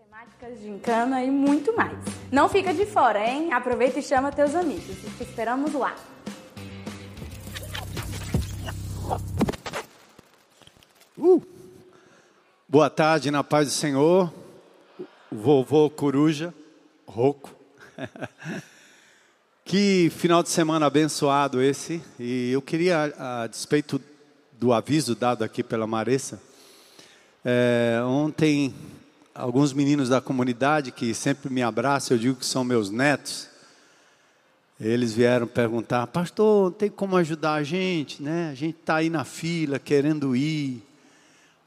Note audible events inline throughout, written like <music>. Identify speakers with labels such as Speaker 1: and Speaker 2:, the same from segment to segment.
Speaker 1: temáticas de encana e muito mais. Não fica de fora, hein? Aproveita e chama teus amigos. Te esperamos lá.
Speaker 2: Uh. Boa tarde, na paz do Senhor. Vovô Coruja, Roco. <laughs> que final de semana abençoado esse. E eu queria, a despeito do aviso dado aqui pela Maressa, é, ontem alguns meninos da comunidade que sempre me abraçam, eu digo que são meus netos, eles vieram perguntar, pastor, tem como ajudar a gente, né? A gente está aí na fila, querendo ir.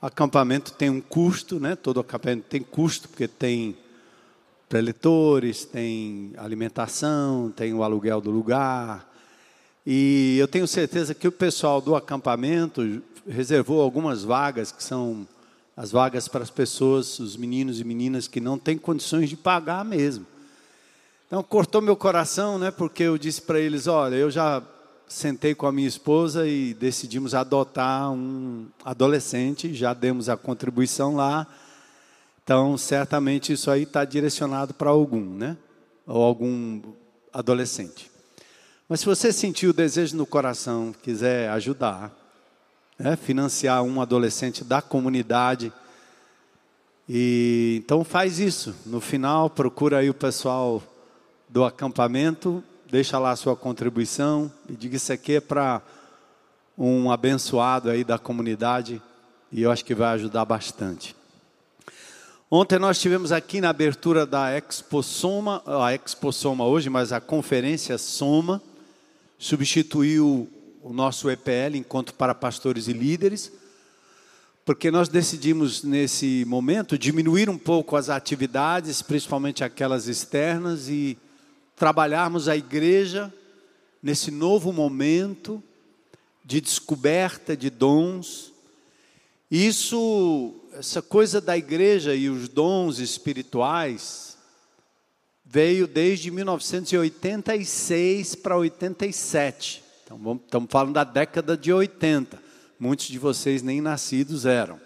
Speaker 2: Acampamento tem um custo, né? Todo acampamento tem custo, porque tem preletores, tem alimentação, tem o aluguel do lugar. E eu tenho certeza que o pessoal do acampamento reservou algumas vagas que são as vagas para as pessoas, os meninos e meninas que não têm condições de pagar mesmo. Então cortou meu coração, né? Porque eu disse para eles, olha, eu já sentei com a minha esposa e decidimos adotar um adolescente, já demos a contribuição lá. Então, certamente isso aí está direcionado para algum, né? Ou algum adolescente. Mas se você sentir o desejo no coração, quiser ajudar, né? financiar um adolescente da comunidade, e então faz isso. No final, procura aí o pessoal do acampamento, deixa lá a sua contribuição e diga isso aqui é para um abençoado aí da comunidade e eu acho que vai ajudar bastante. Ontem nós tivemos aqui na abertura da Expo Soma, a Expo Soma hoje, mas a conferência Soma substituiu o nosso EPL, Encontro para Pastores e Líderes, porque nós decidimos nesse momento diminuir um pouco as atividades, principalmente aquelas externas e trabalharmos a igreja nesse novo momento de descoberta de dons. Isso, essa coisa da igreja e os dons espirituais veio desde 1986 para 87. Então, vamos, estamos falando da década de 80. Muitos de vocês nem nascidos eram.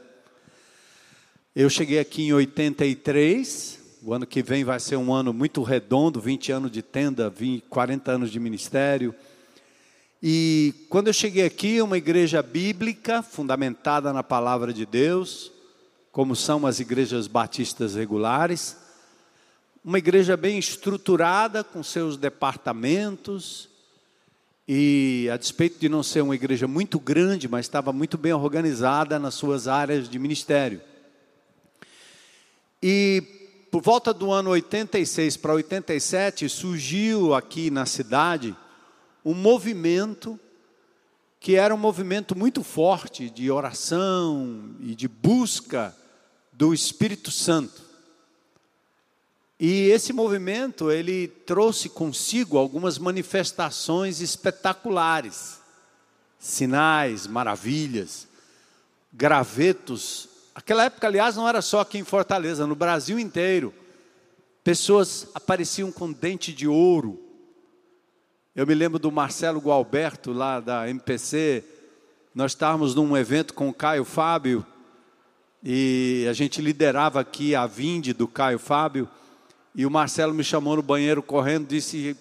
Speaker 2: Eu cheguei aqui em 83, o ano que vem vai ser um ano muito redondo 20 anos de tenda, 20, 40 anos de ministério. E quando eu cheguei aqui, uma igreja bíblica, fundamentada na palavra de Deus, como são as igrejas batistas regulares, uma igreja bem estruturada, com seus departamentos, e a despeito de não ser uma igreja muito grande, mas estava muito bem organizada nas suas áreas de ministério. E por volta do ano 86 para 87, surgiu aqui na cidade um movimento que era um movimento muito forte de oração e de busca do Espírito Santo. E esse movimento, ele trouxe consigo algumas manifestações espetaculares, sinais, maravilhas, gravetos Aquela época, aliás, não era só aqui em Fortaleza, no Brasil inteiro. Pessoas apareciam com dente de ouro. Eu me lembro do Marcelo Gualberto, lá da MPC. Nós estávamos num evento com o Caio Fábio, e a gente liderava aqui a vinde do Caio Fábio. E o Marcelo me chamou no banheiro correndo, disse: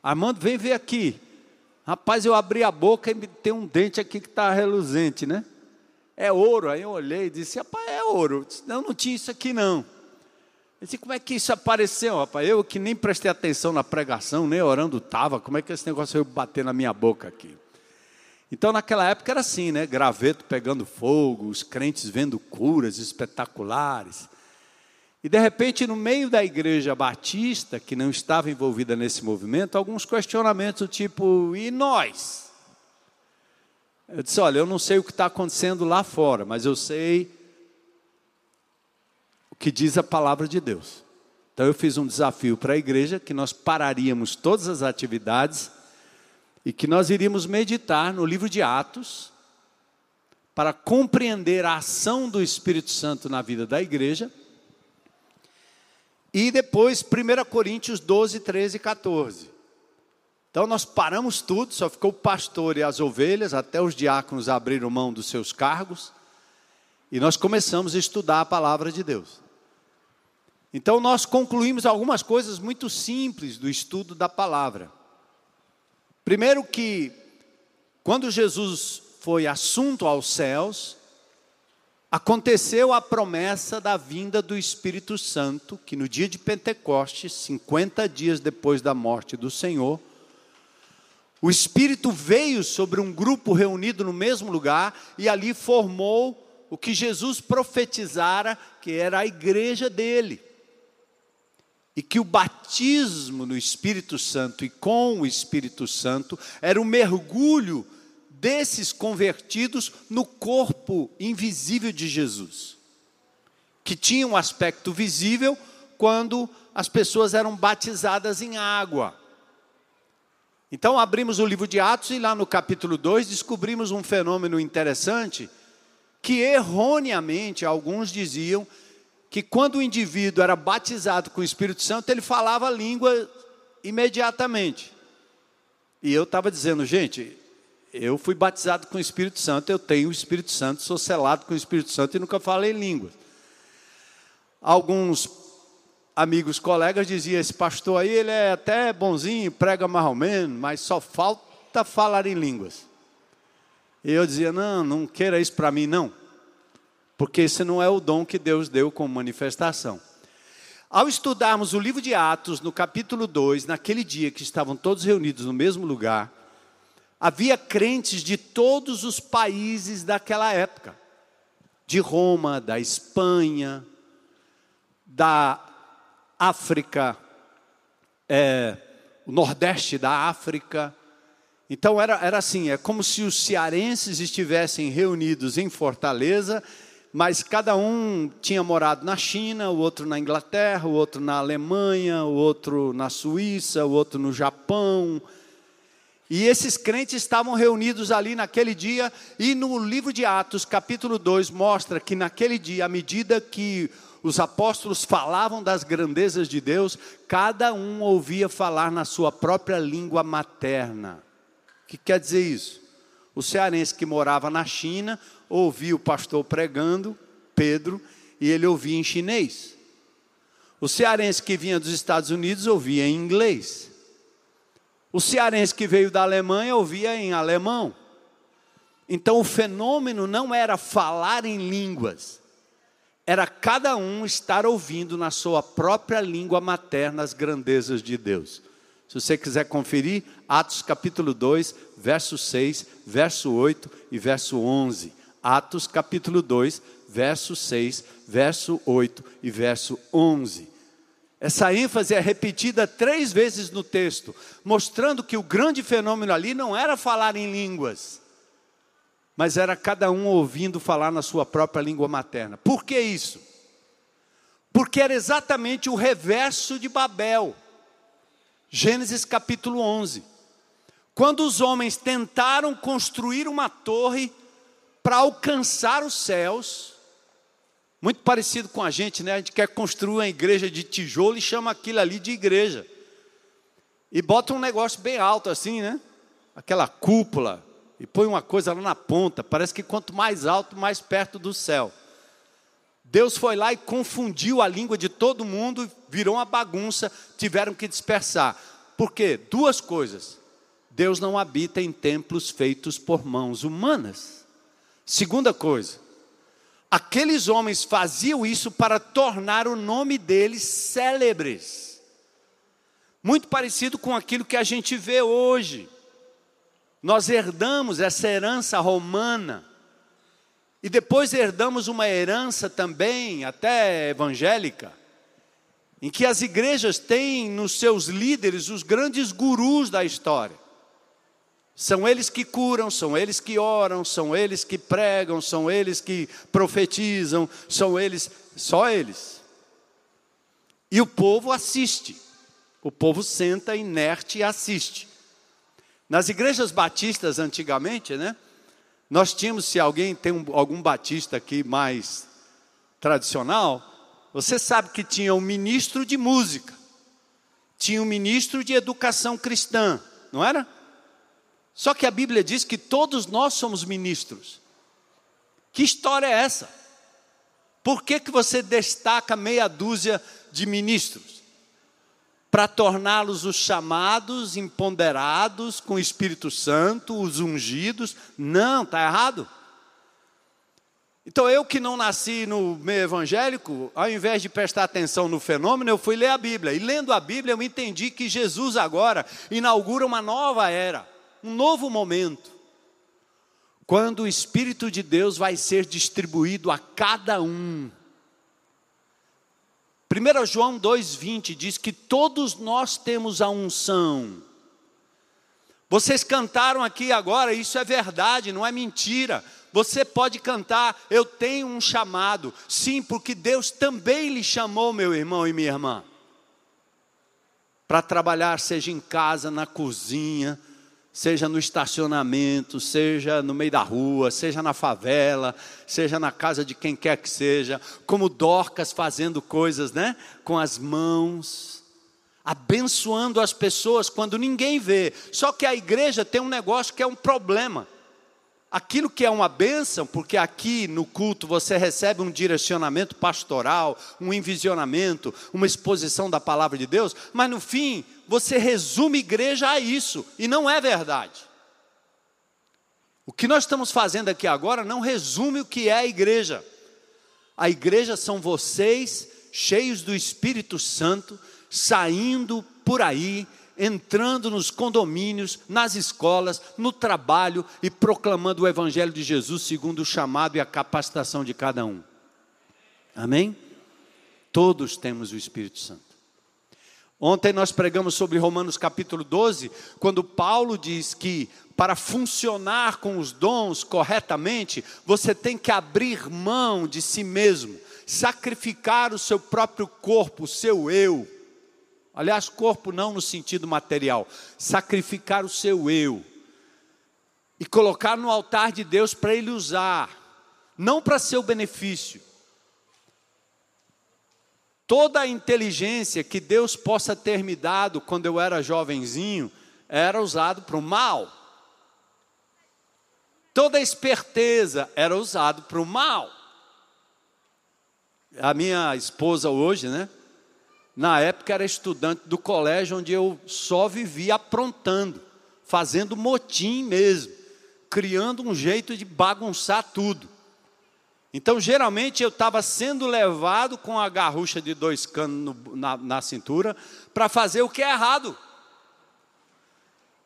Speaker 2: Armando, vem ver aqui. Rapaz, eu abri a boca e tem um dente aqui que está reluzente, né? é ouro. Aí eu olhei e disse, rapaz, é ouro. Disse, não, não tinha isso aqui não. Eu disse, como é que isso apareceu, rapaz? Eu que nem prestei atenção na pregação, nem orando estava, como é que esse negócio veio bater na minha boca aqui? Então, naquela época era assim, né? Graveto pegando fogo, os crentes vendo curas espetaculares. E de repente, no meio da igreja batista, que não estava envolvida nesse movimento, alguns questionamentos tipo: e nós? Eu disse: Olha, eu não sei o que está acontecendo lá fora, mas eu sei o que diz a palavra de Deus. Então eu fiz um desafio para a igreja que nós pararíamos todas as atividades e que nós iríamos meditar no livro de Atos para compreender a ação do Espírito Santo na vida da igreja. E depois 1 Coríntios 12, 13 e 14. Então nós paramos tudo, só ficou o pastor e as ovelhas, até os diáconos abriram mão dos seus cargos, e nós começamos a estudar a palavra de Deus. Então, nós concluímos algumas coisas muito simples do estudo da palavra. Primeiro, que quando Jesus foi assunto aos céus, aconteceu a promessa da vinda do Espírito Santo, que no dia de Pentecostes, 50 dias depois da morte do Senhor, o Espírito veio sobre um grupo reunido no mesmo lugar e ali formou o que Jesus profetizara que era a igreja dele. E que o batismo no Espírito Santo e com o Espírito Santo era o mergulho desses convertidos no corpo invisível de Jesus, que tinha um aspecto visível quando as pessoas eram batizadas em água. Então abrimos o livro de Atos e lá no capítulo 2 descobrimos um fenômeno interessante que erroneamente alguns diziam que quando o indivíduo era batizado com o Espírito Santo, ele falava a língua imediatamente. E eu estava dizendo, gente, eu fui batizado com o Espírito Santo, eu tenho o Espírito Santo, sou selado com o Espírito Santo e nunca falei línguas. Alguns amigos, colegas diziam: esse pastor aí, ele é até bonzinho, prega mais ou menos, mas só falta falar em línguas. E eu dizia: não, não queira isso para mim, não, porque esse não é o dom que Deus deu como manifestação. Ao estudarmos o livro de Atos, no capítulo 2, naquele dia que estavam todos reunidos no mesmo lugar, havia crentes de todos os países daquela época, de Roma, da Espanha, da África, é, o Nordeste da África. Então era, era assim, é como se os cearenses estivessem reunidos em Fortaleza, mas cada um tinha morado na China, o outro na Inglaterra, o outro na Alemanha, o outro na Suíça, o outro no Japão, e esses crentes estavam reunidos ali naquele dia, e no livro de Atos, capítulo 2, mostra que naquele dia, à medida que os apóstolos falavam das grandezas de Deus, cada um ouvia falar na sua própria língua materna. O que quer dizer isso? O cearense que morava na China ouvia o pastor pregando, Pedro, e ele ouvia em chinês. O cearense que vinha dos Estados Unidos ouvia em inglês. O cearense que veio da Alemanha ouvia em alemão. Então o fenômeno não era falar em línguas, era cada um estar ouvindo na sua própria língua materna as grandezas de Deus. Se você quiser conferir, Atos capítulo 2, verso 6, verso 8 e verso 11. Atos capítulo 2, verso 6, verso 8 e verso 11. Essa ênfase é repetida três vezes no texto, mostrando que o grande fenômeno ali não era falar em línguas, mas era cada um ouvindo falar na sua própria língua materna. Por que isso? Porque era exatamente o reverso de Babel. Gênesis capítulo 11. Quando os homens tentaram construir uma torre para alcançar os céus, muito parecido com a gente, né? A gente quer construir uma igreja de tijolo e chama aquilo ali de igreja. E bota um negócio bem alto assim, né? Aquela cúpula. E põe uma coisa lá na ponta. Parece que quanto mais alto, mais perto do céu. Deus foi lá e confundiu a língua de todo mundo, virou uma bagunça, tiveram que dispersar. Por quê? Duas coisas. Deus não habita em templos feitos por mãos humanas. Segunda coisa, Aqueles homens faziam isso para tornar o nome deles célebres. Muito parecido com aquilo que a gente vê hoje. Nós herdamos essa herança romana. E depois herdamos uma herança também, até evangélica, em que as igrejas têm nos seus líderes os grandes gurus da história. São eles que curam, são eles que oram, são eles que pregam, são eles que profetizam, são eles, só eles. E o povo assiste. O povo senta inerte e assiste. Nas igrejas batistas antigamente, né? Nós tínhamos, se alguém tem um, algum batista aqui mais tradicional, você sabe que tinha um ministro de música, tinha um ministro de educação cristã, não era? Só que a Bíblia diz que todos nós somos ministros. Que história é essa? Por que, que você destaca meia dúzia de ministros para torná-los os chamados, empoderados com o Espírito Santo, os ungidos. Não, está errado. Então eu que não nasci no meio evangélico, ao invés de prestar atenção no fenômeno, eu fui ler a Bíblia. E lendo a Bíblia eu entendi que Jesus agora inaugura uma nova era, um novo momento. Quando o Espírito de Deus vai ser distribuído a cada um. 1 João 2,20 diz que todos nós temos a unção. Vocês cantaram aqui agora, isso é verdade, não é mentira. Você pode cantar, eu tenho um chamado. Sim, porque Deus também lhe chamou, meu irmão e minha irmã, para trabalhar, seja em casa, na cozinha, seja no estacionamento, seja no meio da rua, seja na favela, seja na casa de quem quer que seja, como Dorcas fazendo coisas, né, com as mãos, abençoando as pessoas quando ninguém vê. Só que a igreja tem um negócio que é um problema. Aquilo que é uma bênção, porque aqui no culto você recebe um direcionamento pastoral, um envisionamento, uma exposição da palavra de Deus, mas no fim você resume igreja a isso, e não é verdade. O que nós estamos fazendo aqui agora não resume o que é a igreja. A igreja são vocês, cheios do Espírito Santo, saindo por aí, entrando nos condomínios, nas escolas, no trabalho e proclamando o Evangelho de Jesus segundo o chamado e a capacitação de cada um. Amém? Todos temos o Espírito Santo. Ontem nós pregamos sobre Romanos capítulo 12, quando Paulo diz que para funcionar com os dons corretamente, você tem que abrir mão de si mesmo, sacrificar o seu próprio corpo, o seu eu Aliás, corpo não no sentido material, sacrificar o seu eu e colocar no altar de Deus para ele usar, não para seu benefício. Toda a inteligência que Deus possa ter me dado quando eu era jovenzinho era usado para o mal. Toda a esperteza era usado para o mal. A minha esposa hoje, né? Na época era estudante do colégio onde eu só vivia aprontando, fazendo motim mesmo, criando um jeito de bagunçar tudo. Então, geralmente, eu estava sendo levado com a garrucha de dois canos no, na, na cintura para fazer o que é errado.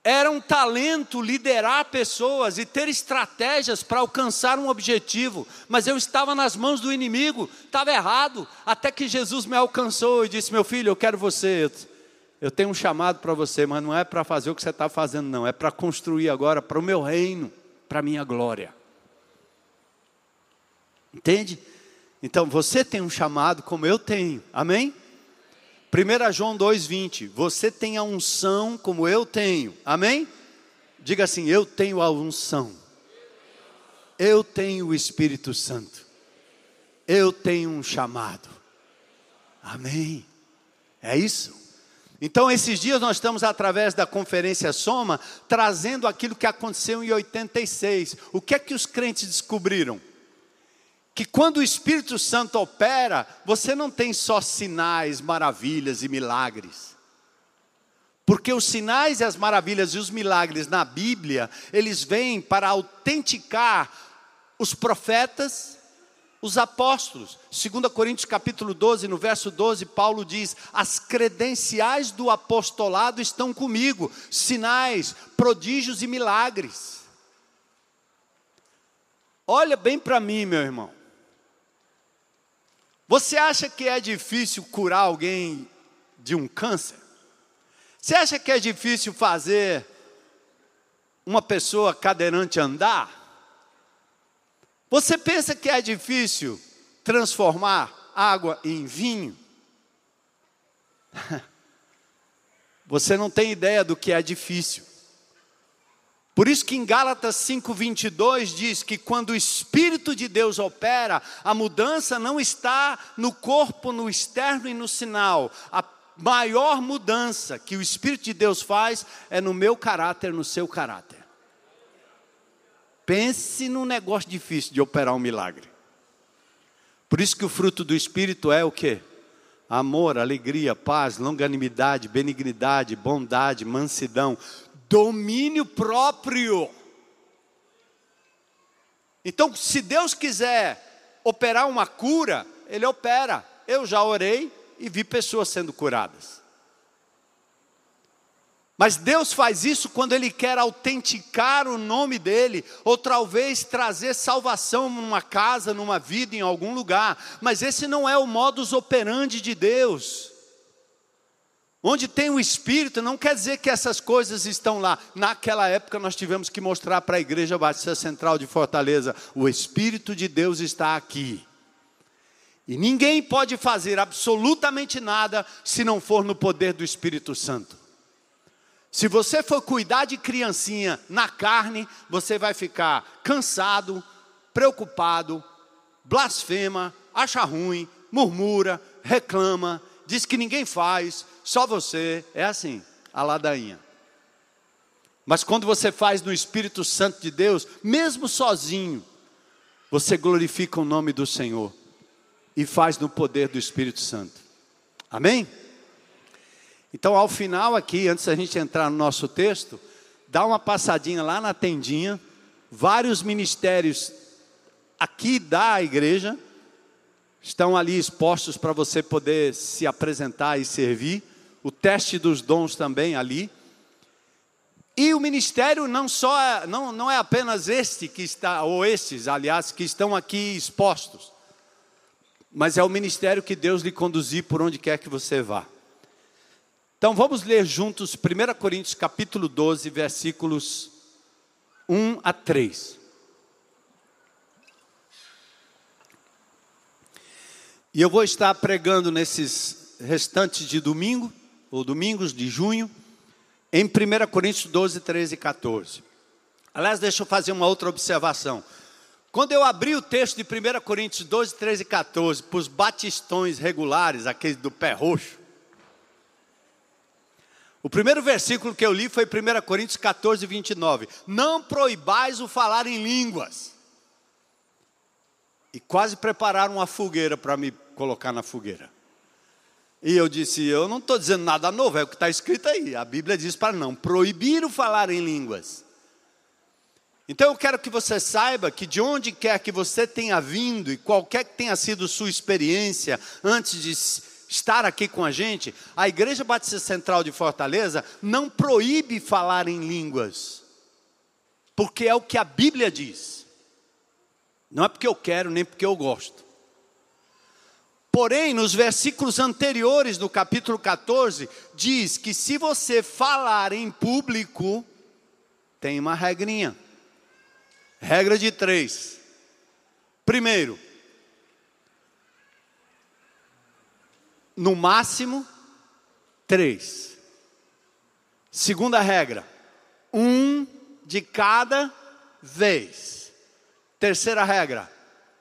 Speaker 2: Era um talento liderar pessoas e ter estratégias para alcançar um objetivo, mas eu estava nas mãos do inimigo, estava errado, até que Jesus me alcançou e disse: Meu filho, eu quero você, eu tenho um chamado para você, mas não é para fazer o que você está fazendo, não, é para construir agora para o meu reino, para a minha glória. Entende? Então você tem um chamado como eu tenho, amém? 1 João 2,20: Você tem a unção como eu tenho, amém? Diga assim: Eu tenho a unção, eu tenho o Espírito Santo, eu tenho um chamado, amém? É isso? Então, esses dias nós estamos, através da conferência Soma, trazendo aquilo que aconteceu em 86. O que é que os crentes descobriram? Que quando o Espírito Santo opera, você não tem só sinais, maravilhas e milagres. Porque os sinais e as maravilhas e os milagres na Bíblia, eles vêm para autenticar os profetas, os apóstolos. 2 Coríntios capítulo 12, no verso 12, Paulo diz: "As credenciais do apostolado estão comigo, sinais, prodígios e milagres". Olha bem para mim, meu irmão. Você acha que é difícil curar alguém de um câncer? Você acha que é difícil fazer uma pessoa cadeirante andar? Você pensa que é difícil transformar água em vinho? <laughs> Você não tem ideia do que é difícil. Por isso que em Gálatas 5:22 diz que quando o espírito de Deus opera, a mudança não está no corpo, no externo e no sinal. A maior mudança que o espírito de Deus faz é no meu caráter, no seu caráter. Pense num negócio difícil de operar um milagre. Por isso que o fruto do espírito é o quê? amor, alegria, paz, longanimidade, benignidade, bondade, mansidão, domínio próprio. Então, se Deus quiser operar uma cura, Ele opera. Eu já orei e vi pessoas sendo curadas. Mas Deus faz isso quando Ele quer autenticar o nome dEle, ou talvez trazer salvação numa casa, numa vida, em algum lugar. Mas esse não é o modus operandi de Deus. Onde tem o Espírito, não quer dizer que essas coisas estão lá. Naquela época nós tivemos que mostrar para a Igreja Batista Central de Fortaleza: o Espírito de Deus está aqui. E ninguém pode fazer absolutamente nada se não for no poder do Espírito Santo. Se você for cuidar de criancinha na carne, você vai ficar cansado, preocupado, blasfema, acha ruim, murmura, reclama, diz que ninguém faz, só você. É assim, a ladainha. Mas quando você faz no Espírito Santo de Deus, mesmo sozinho, você glorifica o nome do Senhor e faz no poder do Espírito Santo. Amém? Então, ao final aqui, antes da gente entrar no nosso texto, dá uma passadinha lá na tendinha, vários ministérios aqui da igreja estão ali expostos para você poder se apresentar e servir. O teste dos dons também ali. E o ministério não só é, não, não é apenas este que está, ou estes, aliás, que estão aqui expostos, mas é o ministério que Deus lhe conduzir por onde quer que você vá. Então vamos ler juntos 1 Coríntios capítulo 12, versículos 1 a 3. E eu vou estar pregando nesses restantes de domingo, ou domingos de junho, em 1 Coríntios 12, 13 e 14. Aliás, deixa eu fazer uma outra observação. Quando eu abri o texto de 1 Coríntios 12, 13 e 14 para os batistões regulares, aqueles do pé roxo, o primeiro versículo que eu li foi 1 Coríntios 14, 29. Não proibais o falar em línguas. E quase prepararam uma fogueira para me colocar na fogueira. E eu disse: Eu não estou dizendo nada novo, é o que está escrito aí. A Bíblia diz para não proibir o falar em línguas. Então eu quero que você saiba que de onde quer que você tenha vindo e qualquer que tenha sido sua experiência antes de estar aqui com a gente, a Igreja Batista Central de Fortaleza não proíbe falar em línguas, porque é o que a Bíblia diz. Não é porque eu quero, nem porque eu gosto. Porém, nos versículos anteriores do capítulo 14, diz que se você falar em público, tem uma regrinha. Regra de três. Primeiro, no máximo três. Segunda regra, um de cada vez. Terceira regra,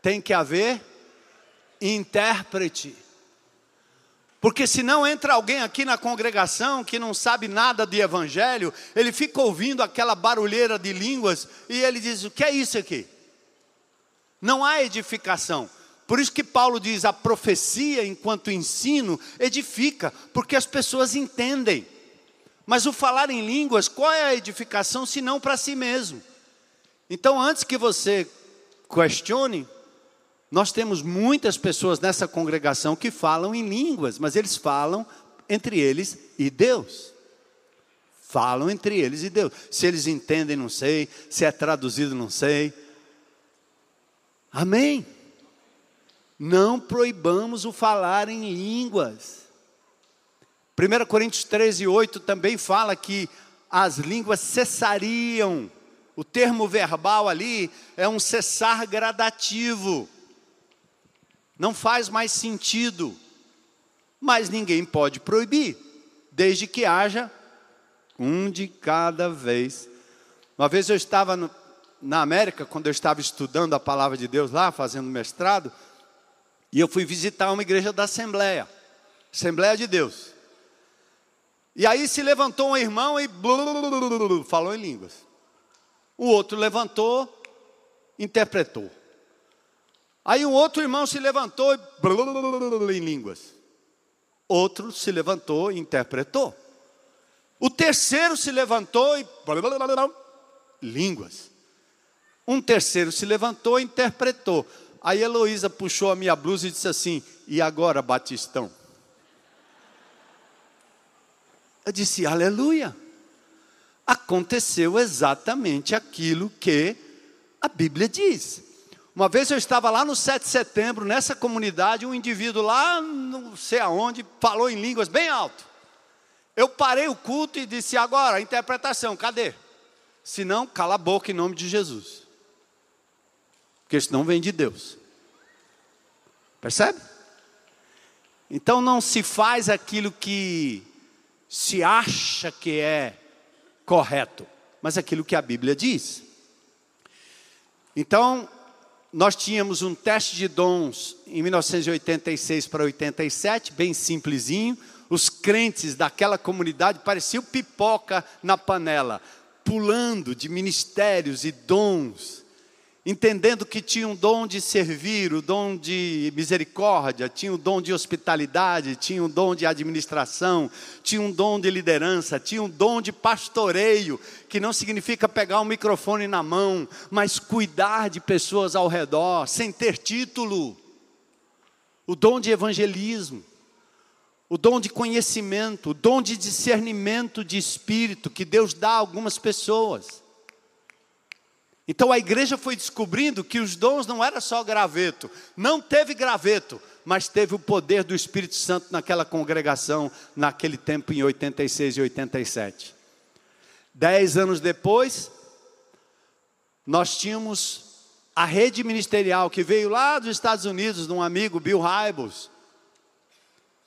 Speaker 2: tem que haver intérprete. Porque se não entra alguém aqui na congregação que não sabe nada de evangelho, ele fica ouvindo aquela barulheira de línguas e ele diz: "O que é isso aqui?" Não há edificação. Por isso que Paulo diz: a profecia, enquanto ensino, edifica, porque as pessoas entendem. Mas o falar em línguas, qual é a edificação se não para si mesmo? Então, antes que você questione, nós temos muitas pessoas nessa congregação que falam em línguas, mas eles falam entre eles e Deus. Falam entre eles e Deus. Se eles entendem, não sei. Se é traduzido, não sei. Amém não proibamos o falar em línguas. 1 Coríntios 13, 8 também fala que as línguas cessariam. O termo verbal ali é um cessar gradativo. Não faz mais sentido. Mas ninguém pode proibir, desde que haja um de cada vez. Uma vez eu estava no, na América, quando eu estava estudando a palavra de Deus lá, fazendo mestrado, e eu fui visitar uma igreja da Assembleia, Assembleia de Deus. E aí se levantou um irmão e falou em línguas. O outro levantou, interpretou. Aí um outro irmão se levantou e em línguas. Outro se levantou e interpretou. O terceiro se levantou e. Línguas. Um terceiro se levantou e interpretou. Aí Heloísa puxou a minha blusa e disse assim: E agora, Batistão? Eu disse: Aleluia. Aconteceu exatamente aquilo que a Bíblia diz. Uma vez eu estava lá no 7 de setembro, nessa comunidade, um indivíduo lá, não sei aonde, falou em línguas bem alto. Eu parei o culto e disse: agora, interpretação, cadê? Se não, cala a boca em nome de Jesus. Porque isso não vem de Deus. Percebe? Então não se faz aquilo que se acha que é correto, mas aquilo que a Bíblia diz. Então, nós tínhamos um teste de dons em 1986 para 87, bem simplesinho. Os crentes daquela comunidade pareciam pipoca na panela, pulando de ministérios e dons entendendo que tinha um dom de servir, o dom de misericórdia, tinha um dom de hospitalidade, tinha um dom de administração, tinha um dom de liderança, tinha um dom de pastoreio, que não significa pegar um microfone na mão, mas cuidar de pessoas ao redor, sem ter título. O dom de evangelismo, o dom de conhecimento, o dom de discernimento de espírito que Deus dá a algumas pessoas. Então a igreja foi descobrindo que os dons não era só graveto, não teve graveto, mas teve o poder do Espírito Santo naquela congregação, naquele tempo em 86 e 87. Dez anos depois, nós tínhamos a rede ministerial que veio lá dos Estados Unidos, de um amigo, Bill Hybels,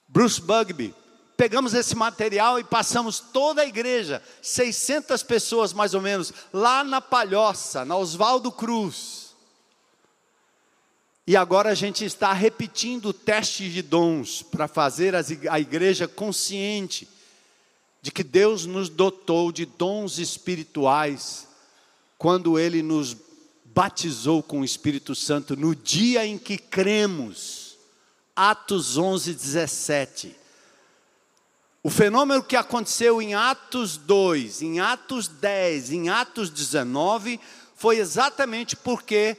Speaker 2: Bruce Bugby, pegamos esse material e passamos toda a igreja, 600 pessoas mais ou menos, lá na Palhoça, na Oswaldo Cruz. E agora a gente está repetindo o teste de dons para fazer a igreja consciente de que Deus nos dotou de dons espirituais quando Ele nos batizou com o Espírito Santo no dia em que cremos. Atos 11, 17. O fenômeno que aconteceu em Atos 2, em Atos 10, em Atos 19, foi exatamente porque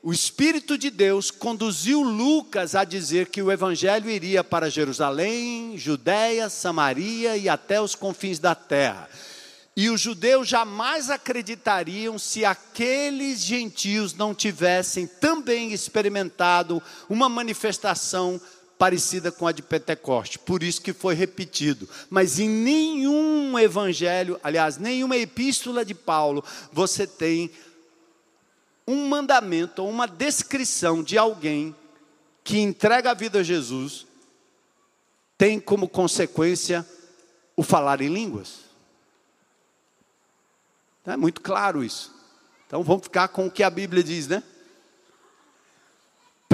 Speaker 2: o Espírito de Deus conduziu Lucas a dizer que o Evangelho iria para Jerusalém, Judéia, Samaria e até os confins da terra. E os judeus jamais acreditariam se aqueles gentios não tivessem também experimentado uma manifestação parecida com a de Pentecoste, por isso que foi repetido. Mas em nenhum evangelho, aliás, nenhuma epístola de Paulo, você tem um mandamento ou uma descrição de alguém que entrega a vida a Jesus, tem como consequência o falar em línguas. É muito claro isso. Então vamos ficar com o que a Bíblia diz, né?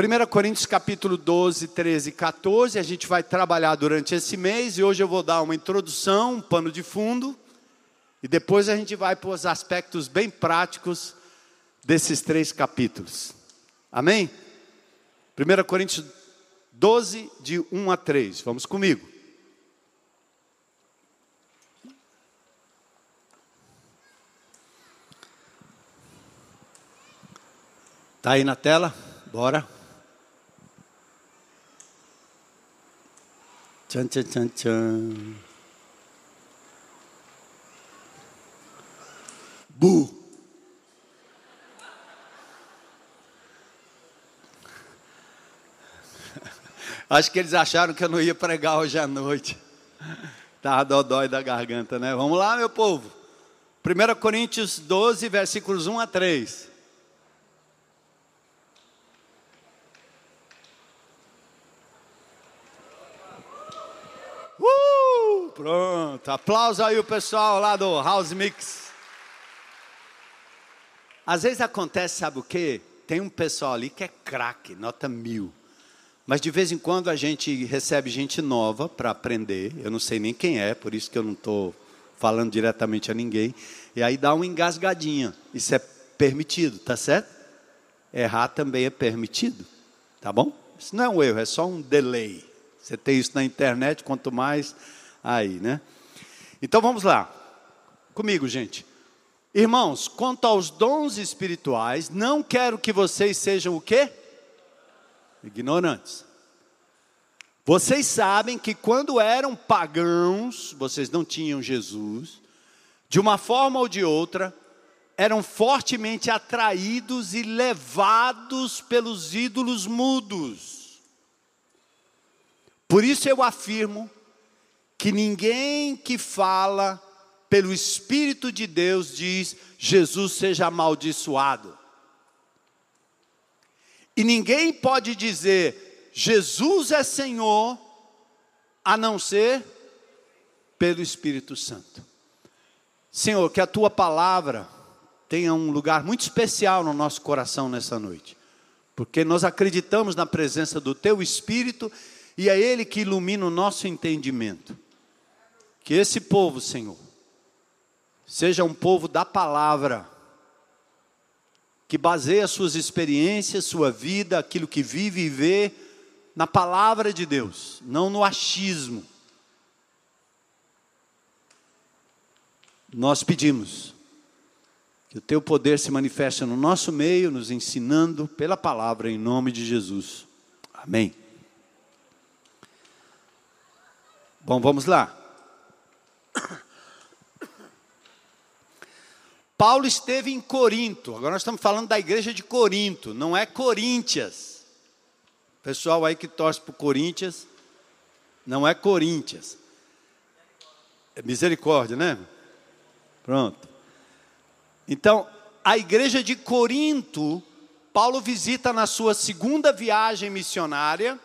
Speaker 2: 1 Coríntios capítulo 12, 13 e 14, a gente vai trabalhar durante esse mês e hoje eu vou dar uma introdução, um pano de fundo, e depois a gente vai para os aspectos bem práticos desses três capítulos. Amém? 1 Coríntios 12, de 1 a 3, vamos comigo. Está aí na tela? Bora. Tchan, tchan, tchan, tchan. Bu. <laughs> Acho que eles acharam que eu não ia pregar hoje à noite. Estava dodói da garganta, né? Vamos lá, meu povo. 1 Coríntios 12, versículos 1 a 3. Pronto, aplauso aí o pessoal lá do House Mix. Às vezes acontece, sabe o quê? Tem um pessoal ali que é craque, nota mil. Mas de vez em quando a gente recebe gente nova para aprender. Eu não sei nem quem é, por isso que eu não estou falando diretamente a ninguém. E aí dá uma engasgadinha. Isso é permitido, tá certo? Errar também é permitido, tá bom? Isso não é um erro, é só um delay. Você tem isso na internet, quanto mais aí, né? Então vamos lá. Comigo, gente. Irmãos, quanto aos dons espirituais, não quero que vocês sejam o quê? Ignorantes. Vocês sabem que quando eram pagãos, vocês não tinham Jesus, de uma forma ou de outra, eram fortemente atraídos e levados pelos ídolos mudos. Por isso eu afirmo que ninguém que fala pelo Espírito de Deus diz: Jesus seja amaldiçoado. E ninguém pode dizer: Jesus é Senhor, a não ser pelo Espírito Santo. Senhor, que a tua palavra tenha um lugar muito especial no nosso coração nessa noite, porque nós acreditamos na presença do teu Espírito e é Ele que ilumina o nosso entendimento. Que esse povo, Senhor, seja um povo da palavra, que baseia suas experiências, sua vida, aquilo que vive e vê, na palavra de Deus, não no achismo. Nós pedimos que o teu poder se manifeste no nosso meio, nos ensinando pela palavra, em nome de Jesus. Amém. Bom, vamos lá. <coughs> Paulo esteve em Corinto, agora nós estamos falando da igreja de Corinto, não é Coríntias. Pessoal aí que torce para Coríntias, não é Coríntias. É misericórdia, né? Pronto. Então, a igreja de Corinto, Paulo visita na sua segunda viagem missionária.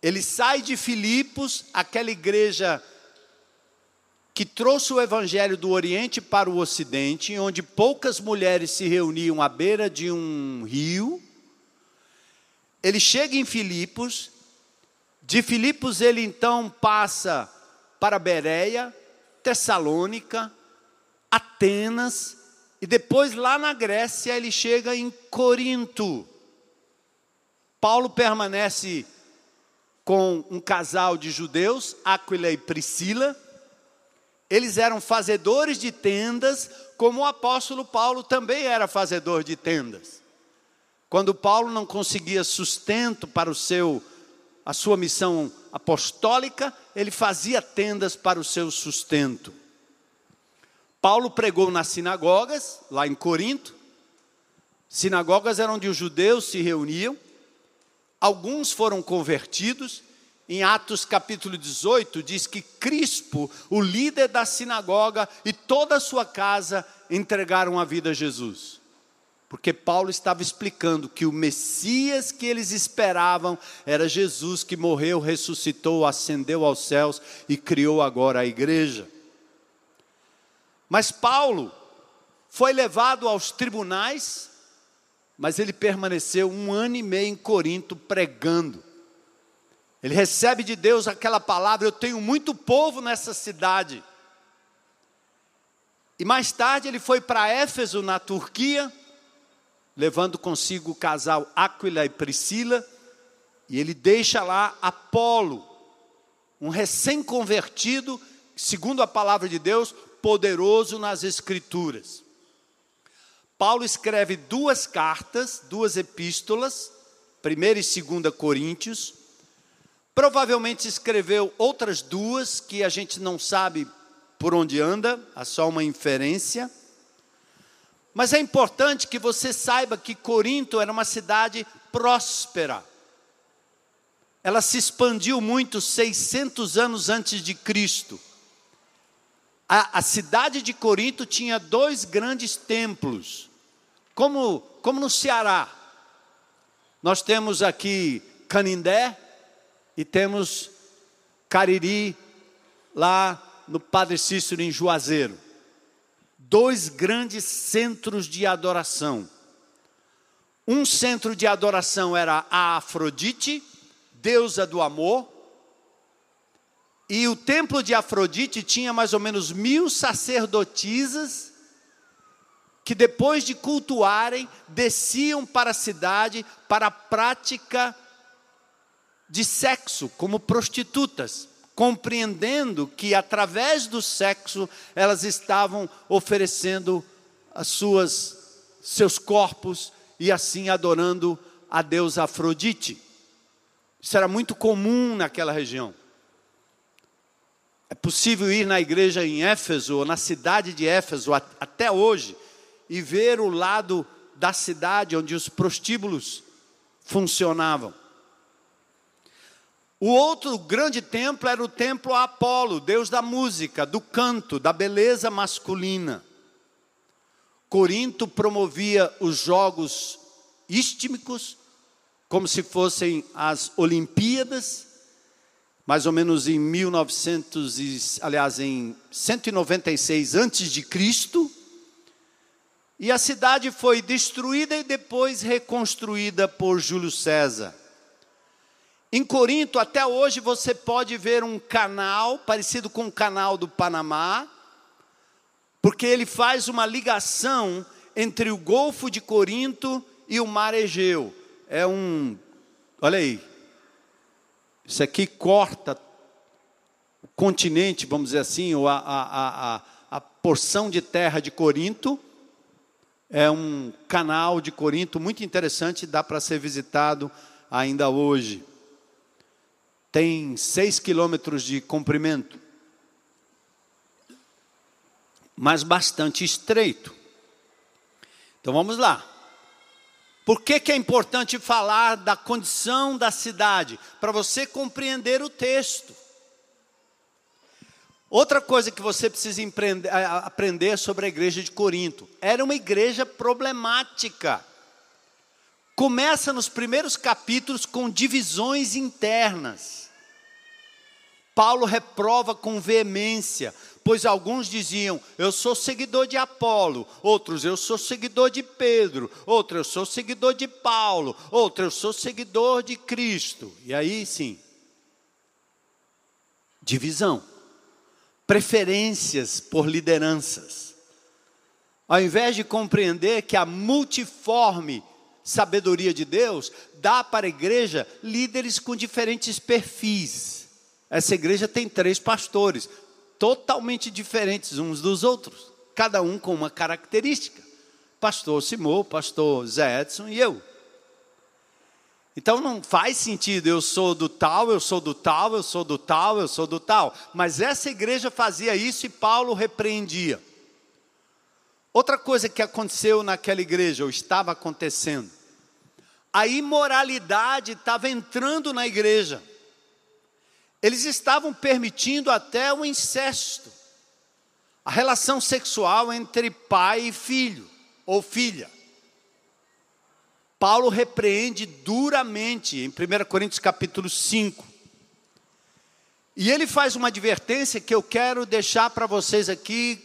Speaker 2: Ele sai de Filipos, aquela igreja que trouxe o evangelho do Oriente para o Ocidente, onde poucas mulheres se reuniam à beira de um rio. Ele chega em Filipos, de Filipos ele então passa para Bereia, Tessalônica, Atenas, e depois lá na Grécia ele chega em Corinto. Paulo permanece com um casal de judeus, Aquila e Priscila, eles eram fazedores de tendas, como o apóstolo Paulo também era fazedor de tendas. Quando Paulo não conseguia sustento para o seu a sua missão apostólica, ele fazia tendas para o seu sustento. Paulo pregou nas sinagogas, lá em Corinto. Sinagogas eram onde os judeus se reuniam. Alguns foram convertidos em Atos capítulo 18, diz que Crispo, o líder da sinagoga, e toda a sua casa entregaram a vida a Jesus. Porque Paulo estava explicando que o Messias que eles esperavam era Jesus que morreu, ressuscitou, ascendeu aos céus e criou agora a igreja. Mas Paulo foi levado aos tribunais, mas ele permaneceu um ano e meio em Corinto pregando ele recebe de Deus aquela palavra: Eu tenho muito povo nessa cidade. E mais tarde ele foi para Éfeso, na Turquia, levando consigo o casal Aquila e Priscila, e ele deixa lá Apolo, um recém-convertido, segundo a palavra de Deus, poderoso nas Escrituras. Paulo escreve duas cartas, duas epístolas, 1 e 2 Coríntios, Provavelmente escreveu outras duas que a gente não sabe por onde anda, é só uma inferência. Mas é importante que você saiba que Corinto era uma cidade próspera. Ela se expandiu muito 600 anos antes de Cristo. A, a cidade de Corinto tinha dois grandes templos, como, como no Ceará. Nós temos aqui Canindé, e temos Cariri, lá no Padre Cícero, em Juazeiro. Dois grandes centros de adoração. Um centro de adoração era a Afrodite, deusa do amor, e o templo de Afrodite tinha mais ou menos mil sacerdotisas que depois de cultuarem desciam para a cidade para a prática de sexo, como prostitutas, compreendendo que através do sexo elas estavam oferecendo as suas seus corpos e assim adorando a deusa Afrodite. Isso era muito comum naquela região. É possível ir na igreja em Éfeso, ou na cidade de Éfeso, até hoje, e ver o lado da cidade onde os prostíbulos funcionavam. O outro grande templo era o templo a Apolo, deus da música, do canto, da beleza masculina. Corinto promovia os jogos istmicos, como se fossem as Olimpíadas, mais ou menos em 1900, aliás, em 196 antes de Cristo. E a cidade foi destruída e depois reconstruída por Júlio César. Em Corinto, até hoje, você pode ver um canal parecido com o canal do Panamá, porque ele faz uma ligação entre o Golfo de Corinto e o Mar Egeu. É um. Olha aí. Isso aqui corta o continente, vamos dizer assim, ou a, a, a, a porção de terra de Corinto. É um canal de Corinto muito interessante, dá para ser visitado ainda hoje tem seis quilômetros de comprimento, mas bastante estreito. Então vamos lá. Por que, que é importante falar da condição da cidade? Para você compreender o texto. Outra coisa que você precisa aprender sobre a igreja de Corinto: era uma igreja problemática. Começa nos primeiros capítulos com divisões internas. Paulo reprova com veemência, pois alguns diziam: Eu sou seguidor de Apolo, outros, eu sou seguidor de Pedro, outros, eu sou seguidor de Paulo, outros, eu sou seguidor de Cristo. E aí sim, divisão, preferências por lideranças. Ao invés de compreender que a multiforme sabedoria de Deus dá para a igreja líderes com diferentes perfis essa igreja tem três pastores, totalmente diferentes uns dos outros, cada um com uma característica. Pastor Simão, pastor Zé Edson e eu. Então não faz sentido, eu sou do tal, eu sou do tal, eu sou do tal, eu sou do tal. Mas essa igreja fazia isso e Paulo repreendia. Outra coisa que aconteceu naquela igreja, ou estava acontecendo, a imoralidade estava entrando na igreja. Eles estavam permitindo até o incesto, a relação sexual entre pai e filho ou filha. Paulo repreende duramente em 1 Coríntios capítulo 5. E ele faz uma advertência que eu quero deixar para vocês aqui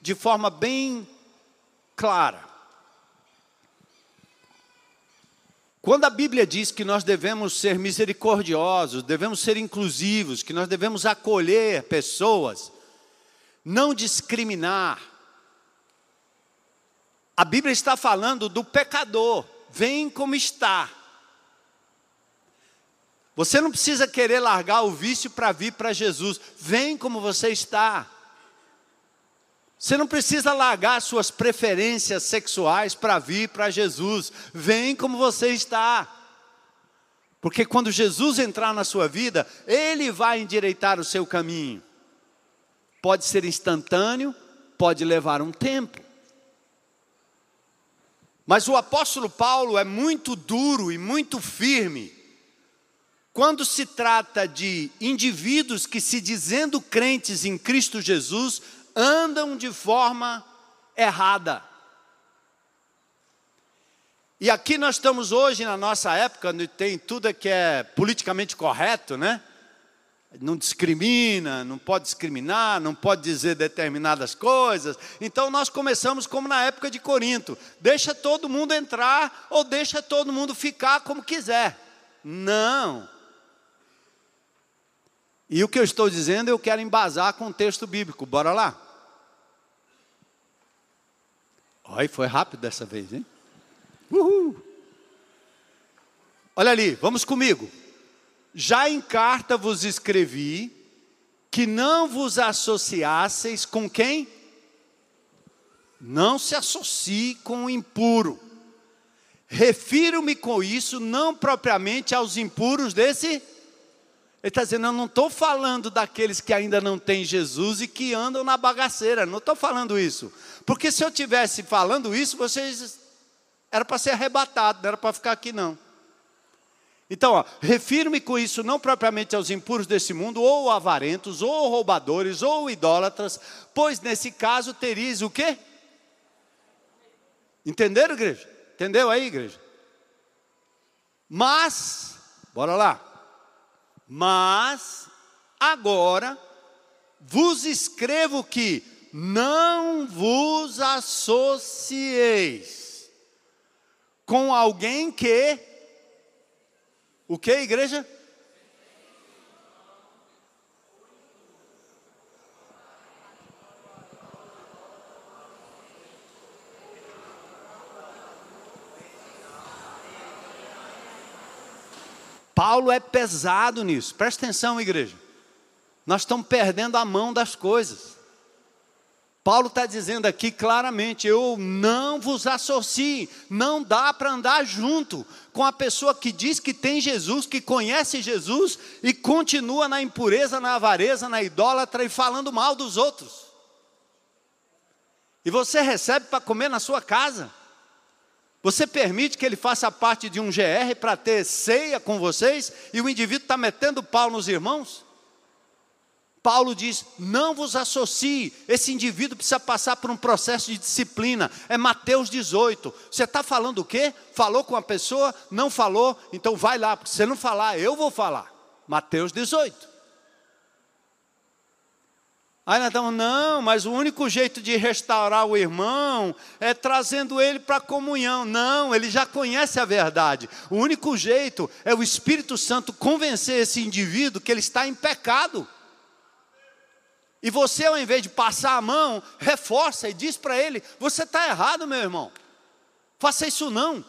Speaker 2: de forma bem clara. Quando a Bíblia diz que nós devemos ser misericordiosos, devemos ser inclusivos, que nós devemos acolher pessoas, não discriminar, a Bíblia está falando do pecador, vem como está. Você não precisa querer largar o vício para vir para Jesus, vem como você está. Você não precisa largar suas preferências sexuais para vir para Jesus. Vem como você está. Porque quando Jesus entrar na sua vida, Ele vai endireitar o seu caminho. Pode ser instantâneo, pode levar um tempo. Mas o apóstolo Paulo é muito duro e muito firme quando se trata de indivíduos que, se dizendo crentes em Cristo Jesus, andam de forma errada. E aqui nós estamos hoje, na nossa época, onde tem tudo que é politicamente correto, né? Não discrimina, não pode discriminar, não pode dizer determinadas coisas. Então nós começamos como na época de Corinto: deixa todo mundo entrar ou deixa todo mundo ficar como quiser. Não. E o que eu estou dizendo eu quero embasar com o texto bíblico. Bora lá. Olha, foi rápido dessa vez, hein? Uhul. Olha ali, vamos comigo. já em carta vos escrevi que não vos associasseis com quem? Não se associe com o impuro. Refiro-me com isso não propriamente aos impuros desse. Ele está dizendo, eu não estou falando daqueles que ainda não têm Jesus e que andam na bagaceira, não estou falando isso. Porque se eu tivesse falando isso, vocês. Era para ser arrebatado, não era para ficar aqui não. Então, refiro-me com isso não propriamente aos impuros desse mundo, ou avarentos, ou roubadores, ou idólatras, pois nesse caso teríeis o quê? Entenderam, igreja? Entendeu aí, igreja? Mas, bora lá. Mas, agora, vos escrevo que não vos associeis com alguém que o que, igreja? Paulo é pesado nisso. Presta atenção, igreja. Nós estamos perdendo a mão das coisas. Paulo está dizendo aqui claramente: eu não vos associe, não dá para andar junto com a pessoa que diz que tem Jesus, que conhece Jesus e continua na impureza, na avareza, na idólatra e falando mal dos outros. E você recebe para comer na sua casa. Você permite que ele faça parte de um GR para ter ceia com vocês e o indivíduo está metendo pau nos irmãos? Paulo diz: não vos associe, esse indivíduo precisa passar por um processo de disciplina. É Mateus 18. Você está falando o quê? Falou com a pessoa? Não falou? Então vai lá, porque se não falar, eu vou falar. Mateus 18. Aí estamos, não, mas o único jeito de restaurar o irmão é trazendo ele para a comunhão. Não, ele já conhece a verdade. O único jeito é o Espírito Santo convencer esse indivíduo que ele está em pecado. E você, ao invés de passar a mão, reforça e diz para ele: Você está errado, meu irmão. Faça isso não.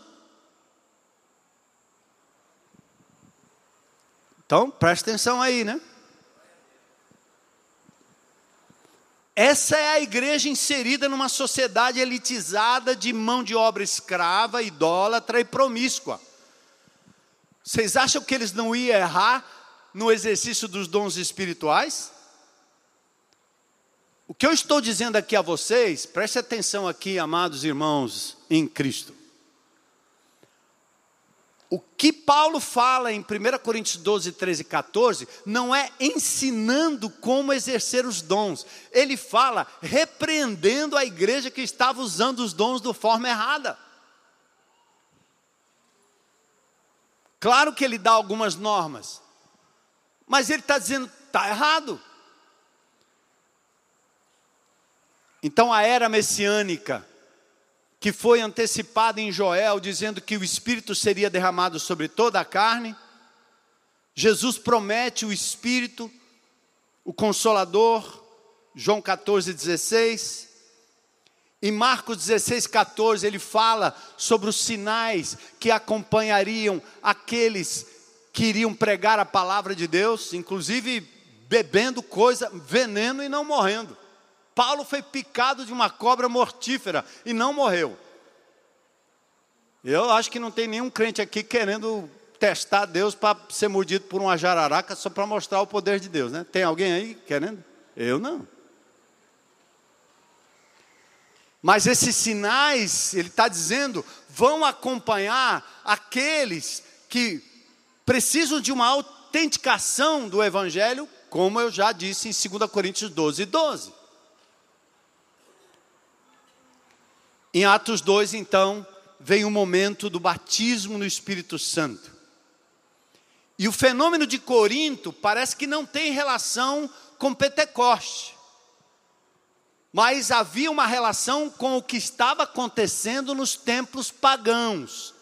Speaker 2: Então, preste atenção aí, né? Essa é a igreja inserida numa sociedade elitizada de mão de obra escrava, idólatra e promíscua. Vocês acham que eles não iam errar no exercício dos dons espirituais? O que eu estou dizendo aqui a vocês, preste atenção aqui, amados irmãos em Cristo. O que Paulo fala em 1 Coríntios 12, 13 e 14 não é ensinando como exercer os dons, ele fala repreendendo a igreja que estava usando os dons de forma errada. Claro que ele dá algumas normas, mas ele está dizendo, está errado. Então a era messiânica, que foi antecipada em Joel, dizendo que o Espírito seria derramado sobre toda a carne, Jesus promete o Espírito, o Consolador, João 14, 16. Em Marcos 16, 14, ele fala sobre os sinais que acompanhariam aqueles que iriam pregar a palavra de Deus, inclusive bebendo coisa, veneno e não morrendo. Paulo foi picado de uma cobra mortífera e não morreu. Eu acho que não tem nenhum crente aqui querendo testar Deus para ser mordido por uma jararaca só para mostrar o poder de Deus, né? Tem alguém aí querendo? Eu não. Mas esses sinais, ele está dizendo, vão acompanhar aqueles que precisam de uma autenticação do Evangelho, como eu já disse em 2 Coríntios 12, 12. Em Atos 2, então, vem o momento do batismo no Espírito Santo. E o fenômeno de Corinto parece que não tem relação com Pentecoste. Mas havia uma relação com o que estava acontecendo nos templos pagãos.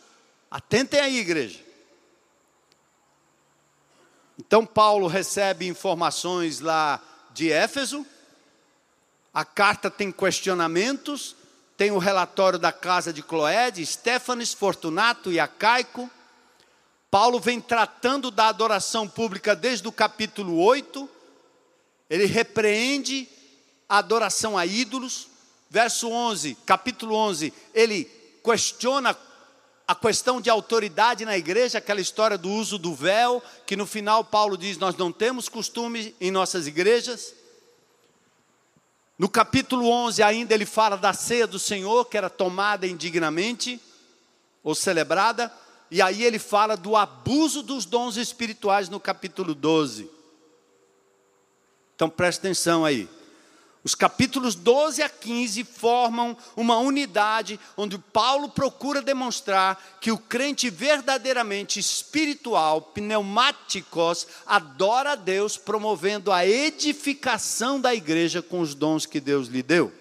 Speaker 2: Atentem aí, igreja. Então, Paulo recebe informações lá de Éfeso, a carta tem questionamentos, tem o relatório da casa de Cloede, Stefanes, Fortunato e Acaico. Paulo vem tratando da adoração pública desde o capítulo 8. Ele repreende a adoração a ídolos. Verso 11, capítulo 11, ele questiona a questão de autoridade na igreja, aquela história do uso do véu, que no final Paulo diz: Nós não temos costume em nossas igrejas. No capítulo 11 ainda ele fala da ceia do Senhor, que era tomada indignamente ou celebrada, e aí ele fala do abuso dos dons espirituais no capítulo 12. Então preste atenção aí. Os capítulos 12 a 15 formam uma unidade onde Paulo procura demonstrar que o crente verdadeiramente espiritual, pneumáticos, adora a Deus, promovendo a edificação da igreja com os dons que Deus lhe deu.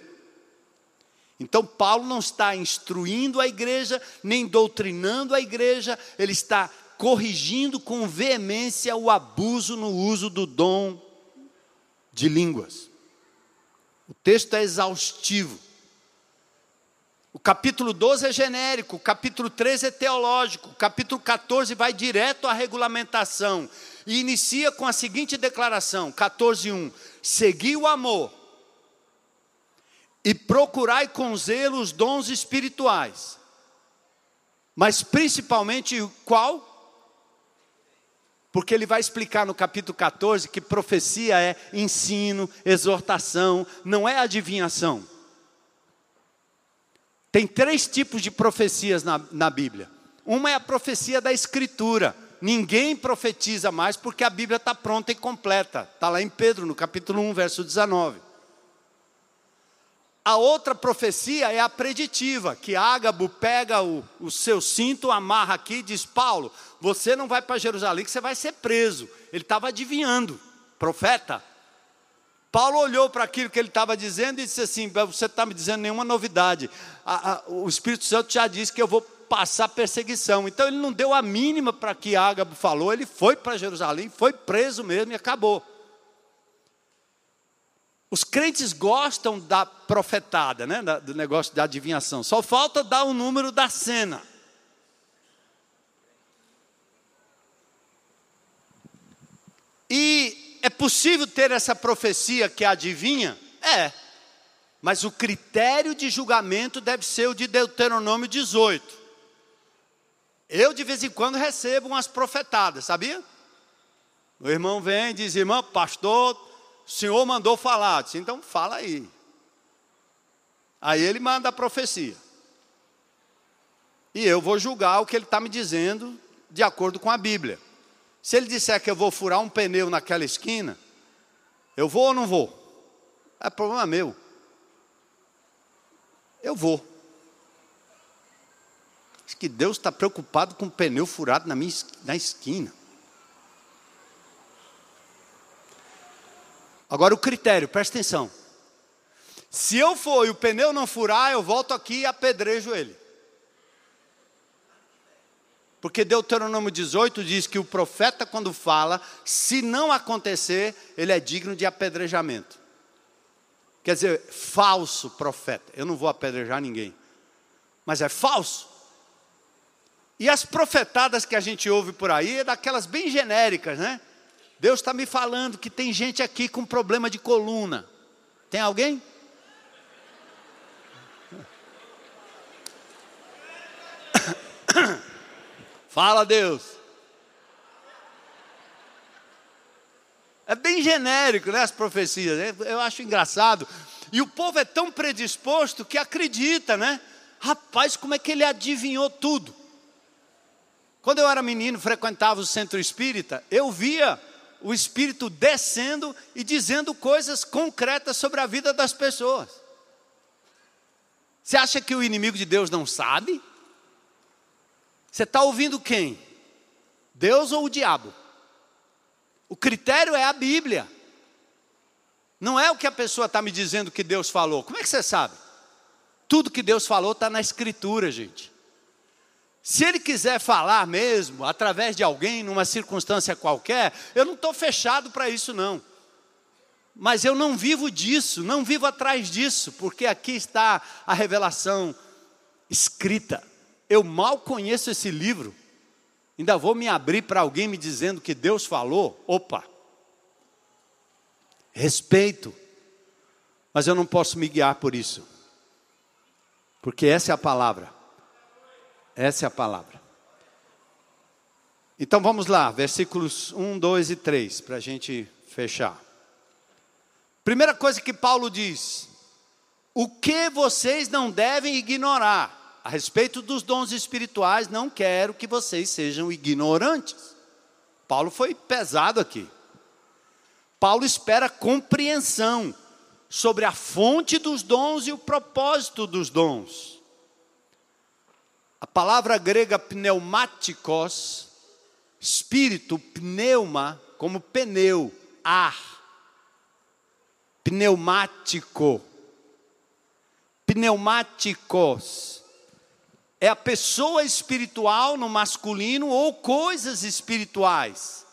Speaker 2: Então, Paulo não está instruindo a igreja, nem doutrinando a igreja, ele está corrigindo com veemência o abuso no uso do dom de línguas. O texto é exaustivo. O capítulo 12 é genérico, o capítulo 13 é teológico, o capítulo 14 vai direto à regulamentação e inicia com a seguinte declaração: 14:1. Segui o amor e procurai com zelo os dons espirituais. Mas principalmente qual? Porque ele vai explicar no capítulo 14 que profecia é ensino, exortação, não é adivinhação. Tem três tipos de profecias na, na Bíblia. Uma é a profecia da Escritura. Ninguém profetiza mais porque a Bíblia está pronta e completa. Está lá em Pedro, no capítulo 1, verso 19. A outra profecia é a preditiva, que Ágabo pega o, o seu cinto, amarra aqui e diz: Paulo, você não vai para Jerusalém, que você vai ser preso. Ele estava adivinhando, profeta. Paulo olhou para aquilo que ele estava dizendo e disse assim: Você está me dizendo nenhuma novidade. A, a, o Espírito Santo já disse que eu vou passar perseguição. Então ele não deu a mínima para que Ágabo falou, ele foi para Jerusalém, foi preso mesmo e acabou. Os crentes gostam da profetada, né? do negócio da adivinhação. Só falta dar o número da cena. E é possível ter essa profecia que adivinha? É. Mas o critério de julgamento deve ser o de Deuteronômio 18. Eu, de vez em quando, recebo umas profetadas, sabia? O irmão vem e diz: irmão, pastor, o senhor mandou falar. Disse, então fala aí. Aí ele manda a profecia. E eu vou julgar o que ele está me dizendo de acordo com a Bíblia. Se ele disser que eu vou furar um pneu naquela esquina, eu vou ou não vou? É problema meu. Eu vou. Acho que Deus está preocupado com o pneu furado na, minha, na esquina. Agora o critério, presta atenção. Se eu for e o pneu não furar, eu volto aqui e apedrejo ele. Porque Deuteronômio 18 diz que o profeta, quando fala, se não acontecer, ele é digno de apedrejamento. Quer dizer, falso profeta. Eu não vou apedrejar ninguém. Mas é falso. E as profetadas que a gente ouve por aí é daquelas bem genéricas, né? Deus está me falando que tem gente aqui com problema de coluna. Tem alguém? <coughs> Fala, Deus. É bem genérico, né, as profecias. Eu acho engraçado. E o povo é tão predisposto que acredita, né? Rapaz, como é que ele adivinhou tudo? Quando eu era menino, frequentava o centro espírita, eu via o Espírito descendo e dizendo coisas concretas sobre a vida das pessoas. Você acha que o inimigo de Deus não sabe? Você está ouvindo quem? Deus ou o diabo? O critério é a Bíblia. Não é o que a pessoa está me dizendo que Deus falou. Como é que você sabe? Tudo que Deus falou está na Escritura, gente. Se ele quiser falar mesmo, através de alguém, numa circunstância qualquer, eu não estou fechado para isso, não. Mas eu não vivo disso, não vivo atrás disso, porque aqui está a revelação escrita. Eu mal conheço esse livro, Ainda vou me abrir para alguém me dizendo que Deus falou? Opa! Respeito, mas eu não posso me guiar por isso, porque essa é a palavra. Essa é a palavra. Então vamos lá, versículos 1, 2 e 3, para a gente fechar. Primeira coisa que Paulo diz: o que vocês não devem ignorar a respeito dos dons espirituais, não quero que vocês sejam ignorantes. Paulo foi pesado aqui. Paulo espera compreensão sobre a fonte dos dons e o propósito dos dons. A palavra grega pneumáticos, espírito, pneuma, como pneu, ar. Pneumático. Pneumáticos. É a pessoa espiritual no masculino ou coisas espirituais,